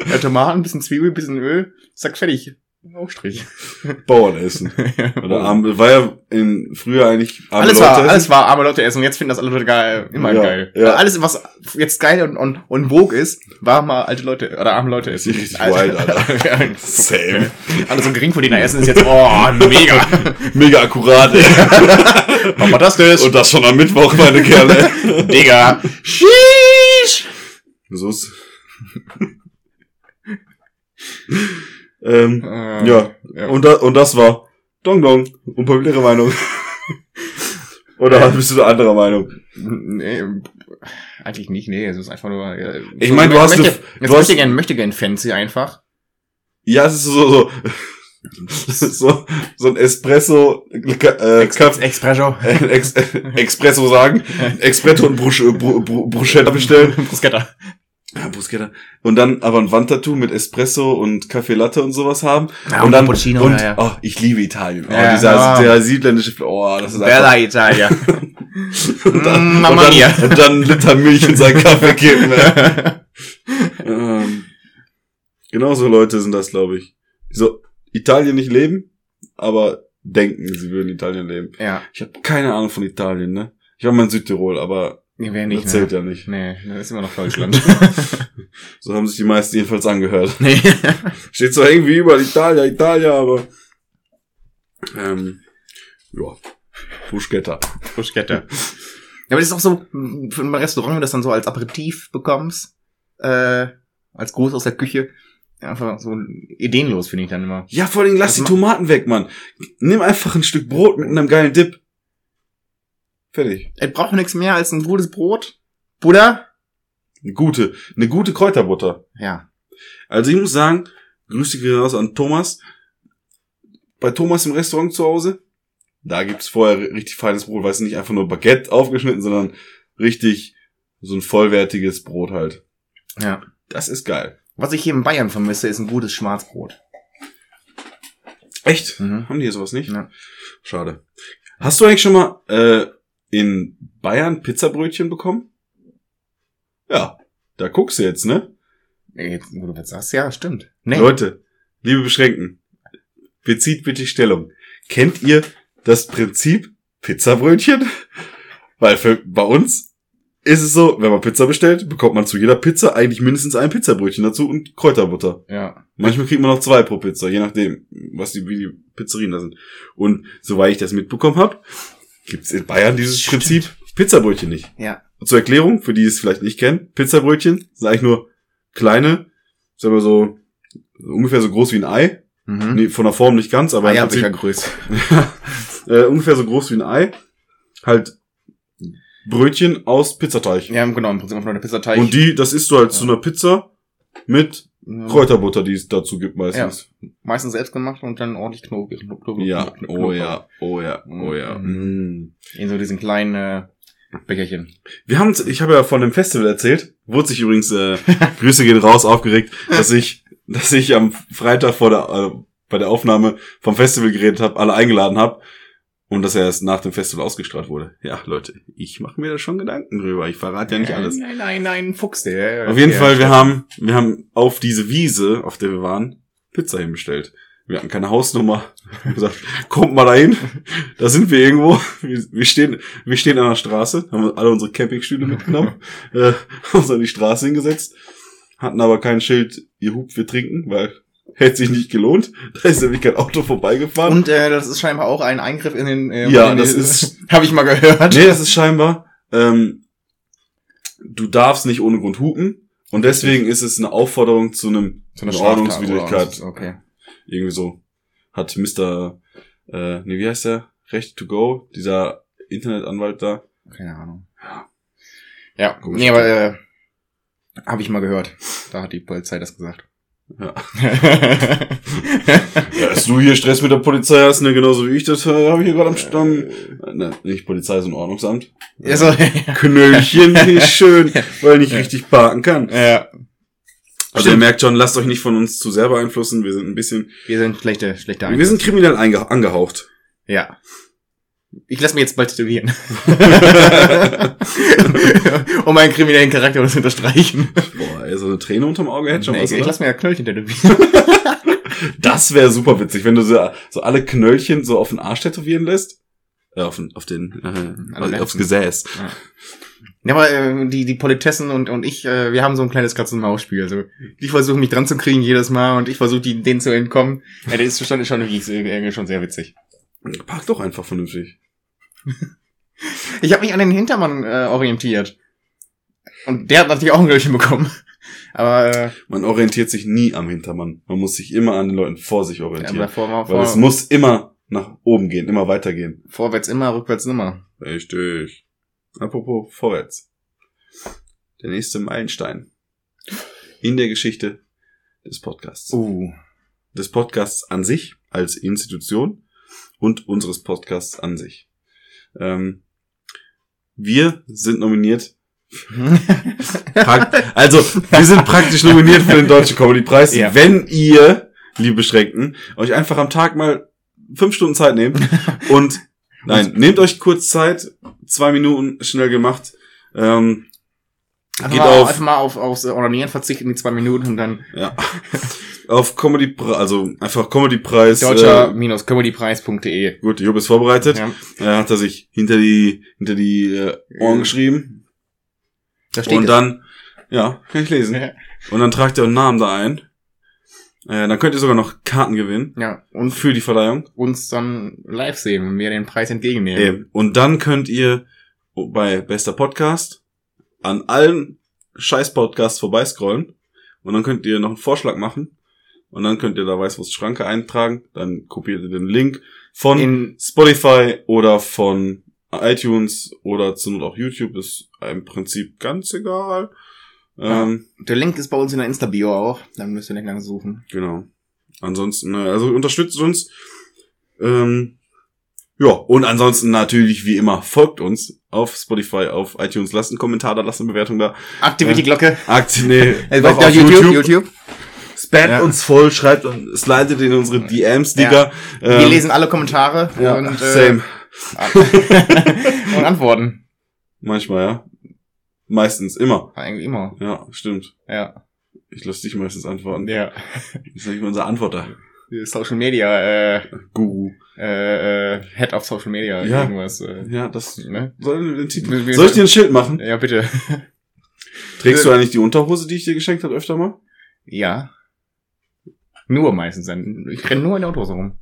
Ja, Tomaten, bisschen Zwiebel, bisschen Öl. Zack, fertig. Aufstrich. Bauernessen. Oder arm, war ja in, früher eigentlich arme alles Leute war, essen. alles war arme Leute essen. Und jetzt finden das alle Leute geil, immer Ja, geil. ja. Alles, was jetzt geil und, und, und vogue ist, war mal alte Leute, oder arme Leute essen. richtig wild, Alter. Same. Alle so Geringverdiener essen ist jetzt, oh, mega. Mega akkurat, ey. Fantastisch. Und das schon am Mittwoch, meine Kerle. Digga. Sheesh. So ist. Ähm, Äh, ja. ja. Und, da, und das war Dong Dong. Unpopuläre Meinung. Oder bist du da anderer Meinung? Nee, eigentlich nicht, nee, es ist einfach nur. äh, Ich so, mein, du ich hast möchte, eine- jetzt du hast- möchte gern, möchte gern fancy einfach. Ja, es ist so, so. so, so ein Espresso, äh, Ex Espresso. äh, Ex Espresso sagen, Espresso und Brusch, Bru, Bru, Bruschetta bestellen. Bruschetta. Ja, Bruschetta. Und dann aber ein Wandtattoo mit Espresso und Kaffee Latte und sowas haben. Ja, und und dann, Cappuccino, und, ja, ja. oh, ich liebe Italien. Oh, Ja, dieser, ja. der südländische, oh, das ist einfach, Bella Italia. und dann, Mm, Mamma und mia. dann, und dann Liter Milch in seinen Kaffee ey. ähm, genau so Leute sind das, glaube ich. So Italien nicht leben, aber denken, sie würden Italien leben. ja. Ich habe keine Ahnung von Italien, ne? Ich war mal in Südtirol, aber Nee, wer nicht, das zählt ne? ja nicht. Nee, das ist immer noch Deutschland. So haben sich die meisten jedenfalls angehört. nee. Steht zwar irgendwie über Italia, Italia, aber ähm, ja, Bruschetta. Bruschetta. Ja, aber das ist auch so, für ein Restaurant, wenn du das dann so als Aperitif bekommst, äh, als Gruß aus der Küche, einfach so ideenlos, finde ich dann immer. Ja, vor allem lass Was die ma- Tomaten weg, Mann. Nimm einfach ein Stück Brot mit einem geilen Dip. Fertig. Es braucht nichts mehr als ein gutes Brot. Buddha? Eine gute, eine gute Kräuterbutter. Ja. Also ich muss sagen, Grüße gehen raus an Thomas. Bei Thomas im Restaurant zu Hause, da gibt's vorher richtig feines Brot, weißt du, nicht einfach nur Baguette aufgeschnitten, sondern richtig so ein vollwertiges Brot halt. Ja. Das ist geil. Was ich hier in Bayern vermisse, ist ein gutes Schwarzbrot. Echt? Mhm. Haben die hier sowas nicht? Ja. Schade. Hast du eigentlich schon mal äh, in Bayern Pizzabrötchen bekommen? Ja, da guckst du jetzt, ne? Nee, Jetzt, wo du sagst, ja, stimmt. Nee. Leute, liebe Beschränkten, bezieht bitte Stellung. Kennt ihr das Prinzip Pizzabrötchen? Weil für, bei uns ist es so, wenn man Pizza bestellt, bekommt man zu jeder Pizza eigentlich mindestens ein Pizzabrötchen dazu und Kräuterbutter. Ja. Manchmal kriegt man noch zwei pro Pizza, je nachdem, was die, wie die Pizzerien da sind. Und soweit ich das mitbekommen habe, gibt es in Bayern dieses Stimmt. Prinzip Pizzabrötchen nicht. Ja. Zur Erklärung, für die es vielleicht nicht kennen, Pizzabrötchen sind eigentlich nur kleine, sagen wir so, so ungefähr so groß wie ein Ei. Mhm. Nee, von der Form nicht ganz, aber im Prinzip, Eierbechergröße. äh, ungefähr so groß wie ein Ei. Halt Brötchen aus Pizzateig. Ja, genau, im Prinzip einfach nur der Pizzateig. Und die, das isst du halt Ja. zu einer Pizza mit Ja. Kräuterbutter, die es dazu gibt meistens. Meistens selbst gemacht und dann ordentlich Knoblauch. Knoblauch Ja, Knoblauch- oh ja, oh ja, oh ja. Mm. In so diesen kleinen äh, Becherchen. Wir haben, ich habe ja von dem Festival erzählt, wurde sich übrigens, äh, Grüße gehen raus, aufgeregt, dass ich, dass ich am Freitag vor der, äh, bei der Aufnahme vom Festival geredet habe, alle eingeladen habe und dass er erst nach dem Festival ausgestrahlt wurde. Ja, Leute, ich mache mir da schon Gedanken drüber. Ich verrate ja nicht alles. Nein, nein, nein, Fuchs, der. Auf jeden der- Fall, wir haben, wir haben auf diese Wiese, auf der wir waren, Pizza hinbestellt. Wir hatten keine Hausnummer. Wir haben gesagt, kommt mal dahin. Da sind wir irgendwo. Wir, wir stehen, wir stehen an der Straße, haben alle unsere Campingstühle mitgenommen, äh, uns an die Straße hingesetzt, hatten aber kein Schild, ihr hupt, wir trinken, weil hätte sich nicht gelohnt. Da ist nämlich kein Auto vorbeigefahren. Und äh, das ist scheinbar auch ein Eingriff in den. Äh, Ja, den, das ist- Habe ich mal gehört. nee, das ist scheinbar, ähm, du darfst nicht ohne Grund hupen. Und deswegen ist es eine Aufforderung zu einem So eine eine Straftat Ordnungswidrigkeit. Okay. irgendwie so hat Mr. Äh, nee, wie heißt der? Recht to go, dieser Internetanwalt da. Keine Ahnung. Ja. Ja, Komisch. nee, aber äh, habe ich mal gehört. Da hat die Polizei das gesagt. Ja. Ja, dass du hier Stress mit der Polizei hast, ne, genauso wie ich, das äh, habe ich hier gerade am Stamm. Ne, nicht Polizei, sondern Ordnungsamt. ja, so, Knöllchen ist schön, weil ich nicht richtig parken kann. ja. Also ihr Stimmt. merkt schon, lasst euch nicht von uns zu sehr beeinflussen. Wir sind ein bisschen, Wir sind schlechte, schlechte wir sind kriminell angehaucht. Ja. Ich lasse mich jetzt bald tätowieren. um meinen kriminellen Charakter zu unterstreichen. Boah, ey, so eine Träne unterm Auge hätte schon Nee, was, ich ich lasse mir ja Knöllchen tätowieren. Das wäre super witzig, wenn du so, so alle Knöllchen so auf den Arsch tätowieren lässt. Äh, auf den, auf den, äh, aufs. Gesäß. Ja, aber äh, die, die Politessen und, und ich, äh, wir haben so ein kleines Katz-und-Maus-Spiel. Also, die versuchen mich dran zu kriegen jedes Mal und ich versuche denen zu entkommen. Ja, das ist schon, schon, wirklich schon sehr witzig. Park doch einfach vernünftig. Ich habe mich an den Hintermann äh, orientiert. Und der hat natürlich auch ein Knöllchen bekommen. Aber, äh, Man orientiert sich nie am Hintermann. Man muss sich immer an den Leuten vor sich orientieren. vor, Weil vor, es muss immer nach oben gehen, immer weitergehen. vorwärts immer, rückwärts nimmer. Richtig. Apropos vorwärts. Der nächste Meilenstein in der Geschichte des Podcasts. Uh. des Podcasts an sich als Institution und unseres Podcasts an sich. Ähm, wir sind nominiert. Also, wir sind praktisch nominiert für den Deutschen Comedy Preis, Ja. wenn ihr, liebe Beschränkten, euch einfach am Tag mal fünf Stunden Zeit nehmt und nein, nehmt euch kurz Zeit, zwei Minuten, schnell gemacht. Ähm, Einfach geht mal, auf, einfach mal auf, aufs Onanieren verzichten, die zwei Minuten und dann ja, auf Comedy, also einfach Comedy Preis. Äh, deutscher-comedypreis.de. gut, Job ist vorbereitet. Ja, Er hat er sich hinter die hinter die äh, Ohren Ja. geschrieben da steht und es. dann ja kann ich lesen Ja. und dann tragt ihr euren Namen da ein. Äh, dann könnt ihr sogar noch Karten gewinnen Ja, und für die Verleihung. uns dann live sehen, wenn wir den Preis entgegennehmen. Eben. Und dann könnt ihr bei bester Podcast an allen scheiß Podcasts vorbeiscrollen und dann könnt ihr noch einen Vorschlag machen und dann könnt ihr da Weißwurst Schranke eintragen, dann kopiert ihr den Link von In, Spotify oder von iTunes oder zu Not auch YouTube, ist im Prinzip ganz egal. Ähm, der Link ist bei uns in der Insta-Bio auch. Dann müsst ihr nicht lange suchen. Genau. Ansonsten, äh, also unterstützt uns. Ähm, ja, und ansonsten natürlich wie immer folgt uns auf Spotify, auf iTunes, lasst einen Kommentar da, lasst eine Bewertung da. Aktiviert Ja. die Glocke. Aktie, nee, doch auf YouTube, YouTube. Spammt Ja. uns voll, schreibt und slidet in unsere DMs, Digga. Wir Ähm, lesen alle Kommentare ja, und, äh, same. und antworten. Manchmal, ja. Meistens, immer. Eigentlich immer. Ja, stimmt. Ja. Ich lasse dich meistens antworten. Ja. Ich sag ich mal unser Antworter. Social Media, äh, Guru. äh, äh, Head of Social Media, Ja. irgendwas. Äh, Ja, das ne? soll wir- Soll ich dir ein Schild machen? Ja, bitte. Trägst du eigentlich die Unterhose, die ich dir geschenkt habe, öfter mal? Ja. Nur meistens. dann. Ich renne nur in der Autohose rum.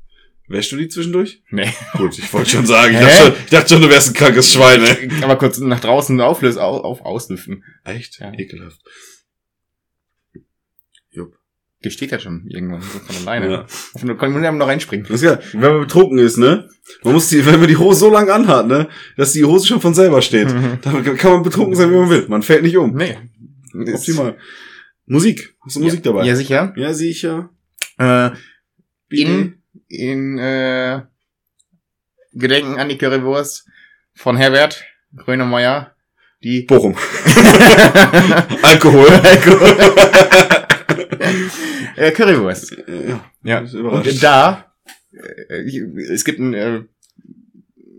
Wäschst du die zwischendurch? Nee. Gut, ich wollte schon sagen. Ich dachte schon, ich dachte schon, du wärst ein krankes Schwein, ne? Aber kurz nach draußen auflösen, auf, auf auslüften. Echt? Ja. Ekelhaft. Die steht ja schon irgendwann so von alleine. Ja. Da kann man noch reinspringen. Das ist ja, wenn man betrunken ist, ne? Man muss die, wenn man die Hose so lang anhat, ne? Dass die Hose schon von selber steht. Mhm. Dann kann man betrunken sein, wie man will. Man fällt nicht um. Nee. Optimal. Musik. Hast du Musik dabei? Ja, sicher. Ja, sicher. Äh, in, in äh, Gedenken an die Currywurst von Herbert Grönemeyer. Die Bochum. Alkohol. äh, Currywurst. ja. Und da, äh, es gibt ein, äh,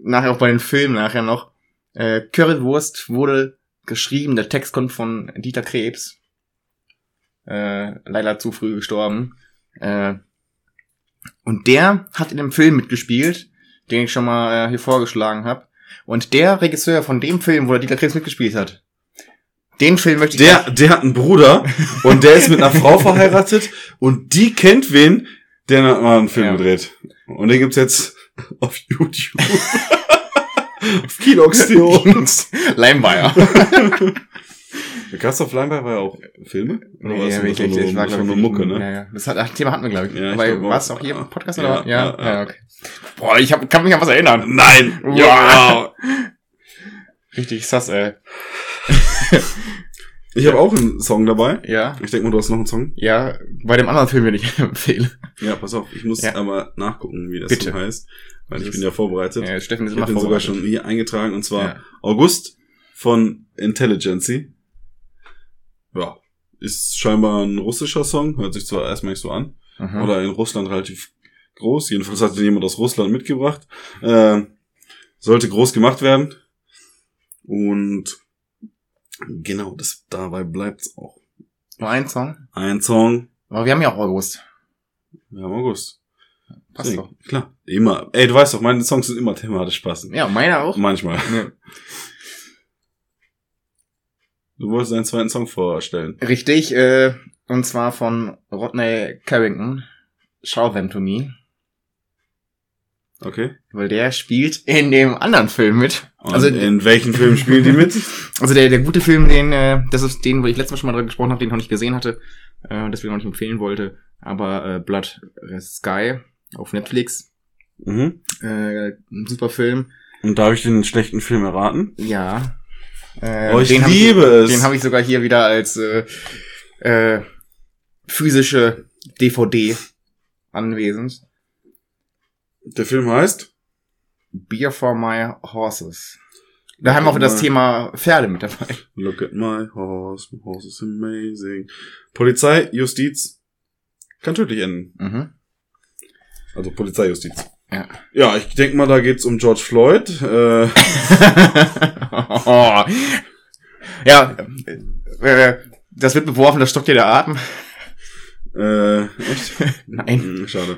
nachher auch bei den Filmen nachher noch, äh, Currywurst wurde geschrieben, der Text kommt von Dieter Krebs. Äh, leider zu früh gestorben. Äh, und der hat in dem Film mitgespielt, den ich schon mal äh, hier vorgeschlagen habe. Und der Regisseur von dem Film, wo der Dieter Krebs mitgespielt hat, den Film möchte ich Der, der hat einen Bruder und der ist mit einer Frau verheiratet und die kennt wen, der hat mal einen Film Ja. gedreht. Und den gibt's jetzt auf YouTube. auf Kinox.to. Leimbeier. Gab's auf Leinbar war ja auch Filme? Oder das nur- wirklich, das war nur, das war, nur ich, Mucke, ne? Ja, ja. Das hat, das Thema hatten wir, glaube ich. Ja, ich glaub war es auch hier im Podcast Ja, oder? Ja, ja, ja, ja. okay. Boah, ich hab, kann mich an was erinnern. Nein! Ja. Richtig sass, ey. Ich habe auch einen Song dabei. Ja. Ich denke mal, du hast noch einen Song. Ja, bei dem anderen Film, den ich empfehle. Ja, pass auf, ich muss Ja. aber nachgucken, wie das Bitte. Song heißt. Weil ich Das bin ja vorbereitet. Ja, Steffen ist ich immer habe den sogar vorbereitet. schon hier eingetragen und zwar Ja. August von Intelligency. Ja, ist scheinbar ein russischer Song, hört sich zwar erstmal nicht so an, Mhm. oder in Russland relativ groß. Jedenfalls hat ihn jemand aus Russland mitgebracht. Äh, sollte groß gemacht werden. Und genau, das dabei bleibt's auch. Nur ein Song. Ein Song, Aber wir haben ja auch August. ja, im August. Passt Deswegen, doch. Klar, immer. Ey, du weißt doch, meine Songs sind immer thematisch passend. Ja, meiner auch. Manchmal. Ja. Du wolltest deinen zweiten Song vorstellen. Richtig, äh, und zwar von Rodney Carrington. Show Them To Me. Okay. Weil der spielt in dem anderen Film mit. Und Also, in welchen Filmen spielen die mit? also der, der gute Film, den, äh, das ist den, wo ich letztes Mal schon mal drüber gesprochen habe, den ich noch nicht gesehen hatte, äh, deswegen noch nicht empfehlen wollte. Aber äh, Blood Red Sky auf Netflix. mhm. Äh, ein super Film. Und darf ich den schlechten Film erraten? Ja. Äh, Oh, ich den liebe es. Den habe ich sogar hier wieder als äh, äh, physische DVD anwesend. Der Film heißt? Beer for my horses. Da haben wir auch das Thema Pferde mit dabei. Look at my horse, my horse is amazing. Polizei, Justiz, kann tödlich enden. Mhm. Also Polizeijustiz. Ja. Ja, ich denke mal, da geht's um George Floyd. Äh, oh. Ja, das wird beworfen, das stockt dir der Atem. äh, echt? Nein. Hm, Schade.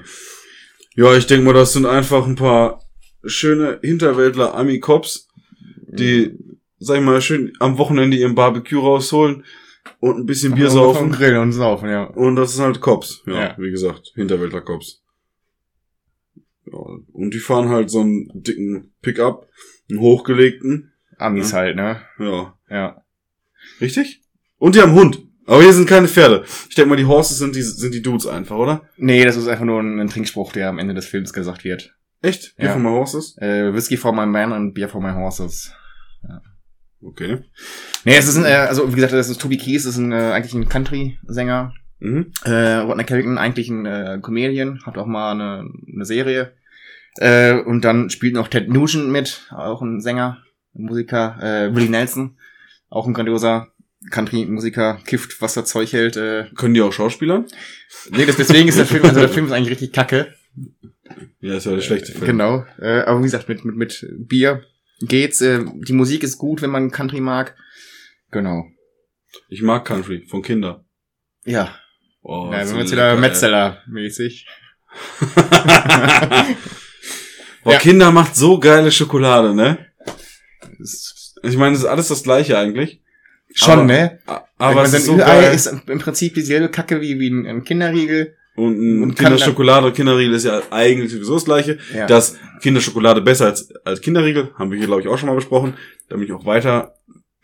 Ja, ich denke mal, das sind einfach ein paar schöne Hinterwäldler Ami-Cops, die, sag ich mal, schön am Wochenende ihren Barbecue rausholen und ein bisschen Bier saufen. Grillen und saufen, ja. Und das sind halt Cops. Ja, Ja. wie gesagt, Hinterwäldler Cops. Ja, und die fahren halt so einen dicken Pickup, einen hochgelegten. Amis Ja. halt, ne? Ja. Ja. Richtig? Und die haben einen Hund. Aber hier sind keine Pferde. Ich denke mal, die Horses sind die, sind die Dudes einfach, oder? Nee, das ist einfach nur ein, ein Trinkspruch, der am Ende des Films gesagt wird. Echt? Hier Ja. von my Horses? Äh, Whiskey for my man und Beer for my horses. Okay. Nee, es ist ein, äh, also wie gesagt, das ist Toby das ist ein, äh, eigentlich ein Country-Sänger. Mhm. Äh, Rodney Carrington eigentlich ein äh, Comedian, hat auch mal eine, eine Serie. Äh, und dann spielt noch Ted Nugent mit, auch ein Sänger, ein Musiker. Äh, Willie Nelson, auch ein grandioser Country-Musiker, kifft, was er Zeug hält. Äh, Können die auch Schauspielern? nee, das, deswegen ist der Film, also der Film ist eigentlich richtig kacke. Ja, ist ja der schlechte Film. Genau. Äh, aber wie gesagt, mit, mit, mit Bier geht's. Äh, die Musik ist gut, wenn man Country mag. Genau. Ich mag Country von Kinder. Ja. Oh, ja wir jetzt lecker, wieder. Metzeler-mäßig. Boah, Ja. Kinder macht so geile Schokolade, ne? Ich meine, es ist alles das gleiche eigentlich. Schon, aber, ne? Aber es ist so geil. ist im Prinzip dieselbe Kacke wie, wie ein Kinderriegel. Und und Kinderschokolade und Kinderriegel ist ja eigentlich sowieso das gleiche. Ja. Dass Kinderschokolade besser als, als Kinderriegel, haben wir hier, glaube ich, auch schon mal besprochen. Da bin ich auch weiter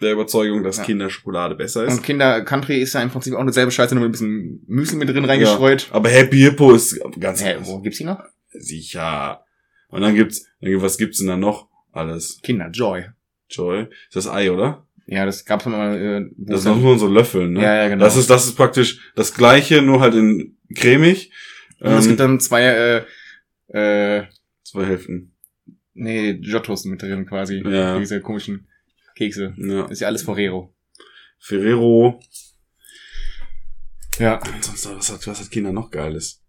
der Überzeugung, dass Ja. Kinderschokolade besser ist. Und Kinder Country ist ja im Prinzip auch eine selbe Scheiße, nur mit ein bisschen Müsli mit drin reingestreut. Aber Happy Hippo ist ganz Hä, wo gibt's die noch? Sicher. Und dann gibt's, dann, gibt- was gibt's denn da noch? Alles. Kinder Joy. Joy. Ist das Ei, oder? Ja, das gab's mal. Äh, Das es dann- nur so Löffel, ne? Ja, ja, genau. Das ist, das ist praktisch das gleiche, nur halt in cremig. Und es Ähm, gibt dann zwei, äh, äh, zwei Hälften. nee, Giottos mit drin quasi. Ja. Diese komischen Kekse. Ja. Ist ja alles Forero. Ferrero. Ja. Sonst, was hat, was hat Kinder noch Geiles?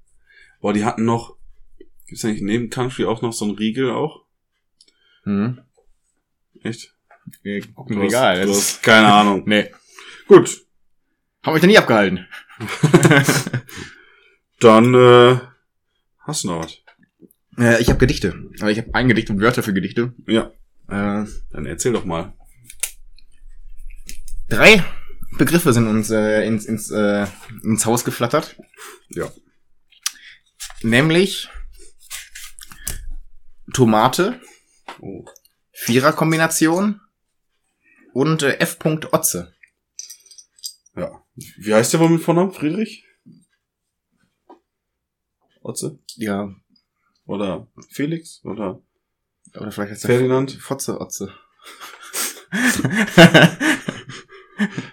Boah, die hatten noch, gibt's eigentlich neben Country auch noch so einen Riegel auch? Hm. Echt? Wir gucken Du hast, Regal. du hast keine Ahnung. Nee. Gut. Hab mich da nie abgehalten. Dann, äh, hast du noch was? Äh, ich habe Gedichte. Aber ich habe ein Gedicht und Wörter für Gedichte. Ja. Äh, Dann erzähl doch mal. drei Begriffe sind uns äh, ins, ins, äh, ins Haus geflattert. Ja. Nämlich Tomate, Oh. Viererkombination und äh, F. Otze. Ja. Wie heißt der wohl mit Vornamen? Friedrich? Otze? Ja, Oder Felix? Oder oder vielleicht heißt Ferdinand? Fotze Otze.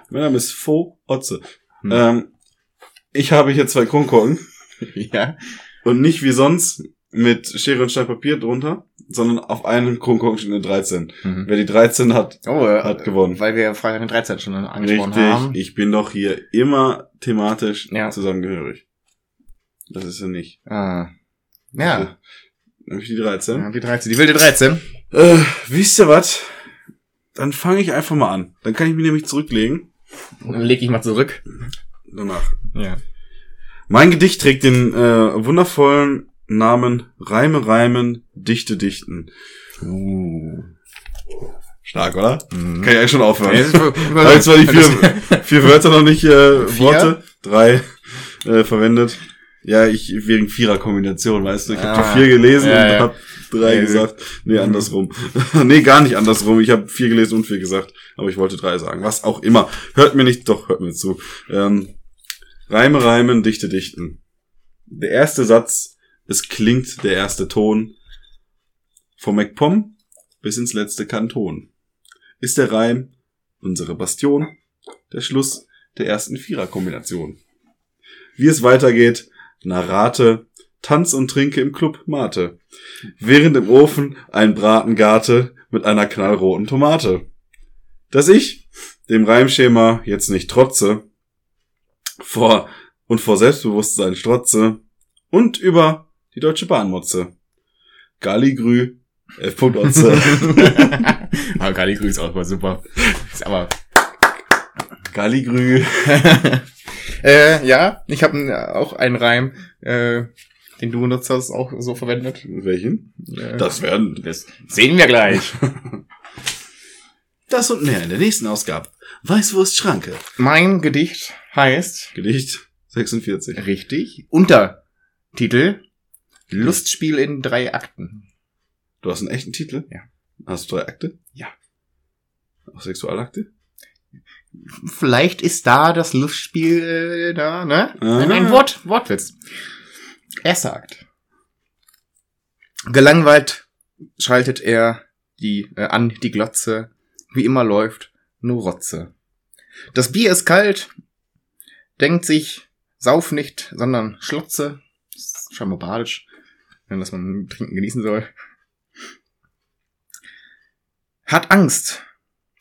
Mein Name ist Fo Otze. Hm. Ähm, ich habe hier zwei Kronkorken ja. und nicht wie sonst mit Schere und Stein Papier drunter, sondern auf einem Kronkorken steht eine 13. Mhm. Wer die 13 hat, Oh, äh, hat gewonnen. Weil wir Freitag den 13. schon angesprochen Richtig. haben. Ich bin doch hier immer thematisch Ja. zusammengehörig. Das ist er nicht. Ah. Ja. Nämlich die 13. ja. Die 13. Die wilde 13. Äh, wisst ihr was? Dann fange ich einfach mal an. Dann kann ich mich nämlich zurücklegen. Dann leg ich mal zurück. Danach. Ja. Mein Gedicht trägt den äh, wundervollen Namen Reime reimen, Dichte dichten. Uh. Stark, oder? Mhm. Kann ich eigentlich schon aufhören. Ja, Habe jetzt zwar die vier, vier Wörter noch nicht, äh, Vier? Worte, drei äh, verwendet. Ja, ich wegen Vierer-Kombination, weißt du. Ich habe Ah. vier gelesen Ja, und ja. hab drei Ja, gesagt. Nee, andersrum. nee, gar nicht andersrum. Ich habe vier gelesen und vier gesagt. Aber ich wollte drei sagen. Was auch immer. Hört mir nicht, doch, hört mir zu. Ähm, Reime reimen, Dichte dichten. Der erste Satz, es klingt der erste Ton. Vom MacPom bis ins letzte Kanton. Ist der Reim unsere Bastion, der Schluss der ersten Viererkombination. Wie es weitergeht, na rate, tanz und trinke im Club Mate. Während im Ofen ein Braten garte mit einer knallroten Tomate. Dass ich dem Reimschema jetzt nicht trotze, vor und vor Selbstbewusstsein strotze und über die Deutsche Bahn motze. Galligrü, F. Otze. aber Kali Grüß auch mal super. Ist aber Galligrü. äh, ja, ich habe auch einen Reim, äh, den du benutzt hast, auch so verwendet. Welchen? Äh, Das werden das sehen wir gleich. das und mehr in der nächsten Ausgabe. Weißwurst Schranke. mein Gedicht heißt Gedicht 46. richtig Untertitel Lustspiel in drei Akten. Du hast einen echten Titel? Ja. Hast du drei Akte? Ja. Auch Sexualakte? Vielleicht ist da das Lustspiel äh, da, ne? Ah. Ein, ein Wort, Wortwitz. Erster Akt. Gelangweilt schaltet er die äh, an die Glotze. Wie immer läuft nur Rotze. Das Bier ist kalt. Denkt sich, sauf nicht, sondern schlotze. Ist scheinbar badisch, wenn das man trinken genießen soll. Hat Angst,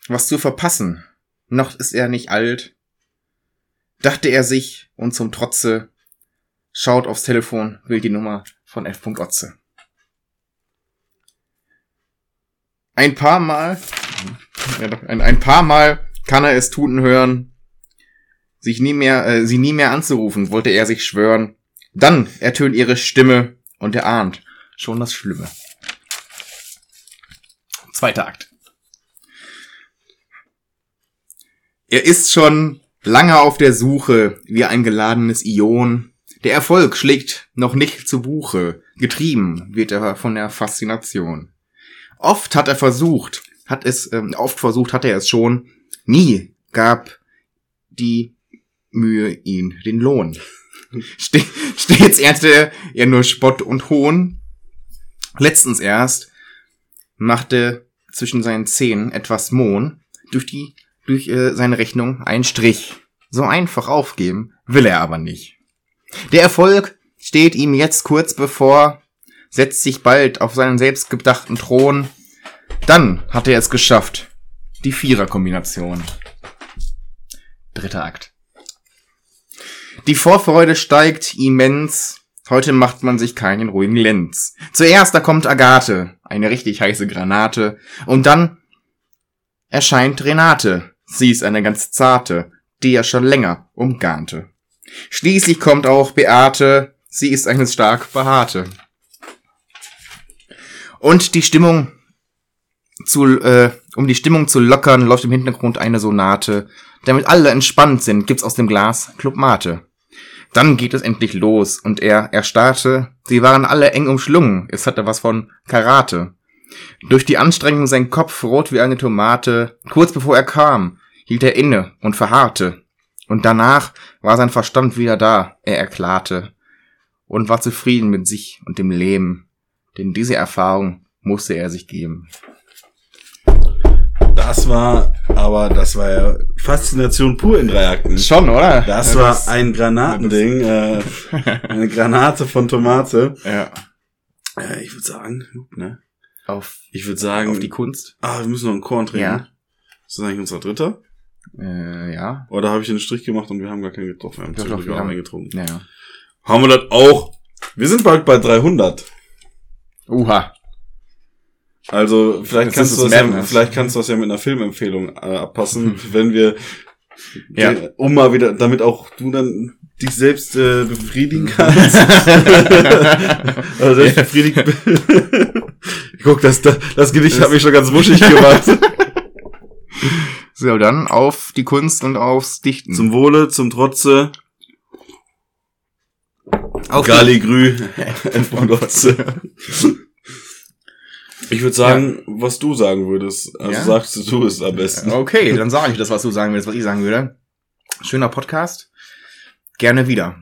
was zu verpassen. Noch ist er nicht alt. Dachte er sich und zum Trotze schaut aufs Telefon, will die Nummer von F. Otze. Ein paar Mal, ein, ein paar Mal kann er es tuten hören, sich nie mehr, äh, sie nie mehr anzurufen, wollte er sich schwören. Dann ertönt ihre Stimme und er ahnt schon das Schlimme. Zweiter Akt. Er ist schon lange auf der Suche wie ein geladenes Ion. Der Erfolg schlägt noch nicht zu Buche. Getrieben wird er von der Faszination. Oft hat er versucht, hat es, ähm, oft versucht hat er es schon. Nie gab die Mühe ihn den Lohn. Ste stets ernte er nur Spott und Hohn. Letztens erst machte zwischen seinen Zähnen etwas Mohn durch die durch äh, seine Rechnung einen Strich. So einfach aufgeben will er aber nicht. Der Erfolg steht ihm jetzt kurz bevor, setzt sich bald auf seinen selbstgedachten Thron. Dann hat er es geschafft. Die Viererkombination. Dritter Akt. Die Vorfreude steigt immens. Heute macht man sich keinen ruhigen Lenz. Zuerst da kommt Agathe, eine richtig heiße Granate. Und dann erscheint Renate. Sie ist eine ganz zarte, die er schon länger umgarnte. Schließlich kommt auch Beate. Sie ist eine stark behaarte. Und die Stimmung zu, äh, um die Stimmung zu lockern, läuft im Hintergrund eine Sonate. Damit alle entspannt sind, gibt's aus dem Glas Club Mate. Dann geht es endlich los und er erstarrte. Sie waren alle eng umschlungen. Es hatte was von Karate. Durch die Anstrengung sein Kopf rot wie eine Tomate. Kurz bevor er kam, hielt er inne und verharrte. Und danach war sein Verstand wieder da. Er erklärte und war zufrieden mit sich und dem Leben. Denn diese Erfahrung musste er sich geben. Das war, aber das war ja Faszination pur in drei Akten. Schon, oder? Das Ja, war ein Granatending, äh, eine Granate von Tomate. Ja. Äh, ich würde sagen, ne? Auf, Ich würde sagen, auf die Kunst. ah, wir müssen noch einen Korn trinken. Ja. Ist das eigentlich unser dritter? Äh, ja. Oder habe ich einen Strich gemacht und wir haben gar keinen getroffen? Wir haben Doch, wir auch haben- einen getrunken. Ja, ja. Haben wir das auch? Wir sind bald bei 300. Uha. Also vielleicht kannst du das ja, vielleicht kannst du das ja mit einer Filmempfehlung äh, abpassen, wenn wir Ja. äh, um mal wieder, damit auch du dann dich selbst äh, befriedigen kannst. also selbst befriedigt. Guck, das, das, das Gedicht hat mich schon ganz wuschig gemacht. So, dann auf die Kunst und aufs Dichten. zum Wohle, zum Trotze. auf Galligrü. von Lotze. Ich würde sagen, was du sagen würdest. Also Ja? sagst du, es am besten. Okay, dann sage ich das, was du sagen willst, was ich sagen würde. Schöner Podcast. Gerne wieder.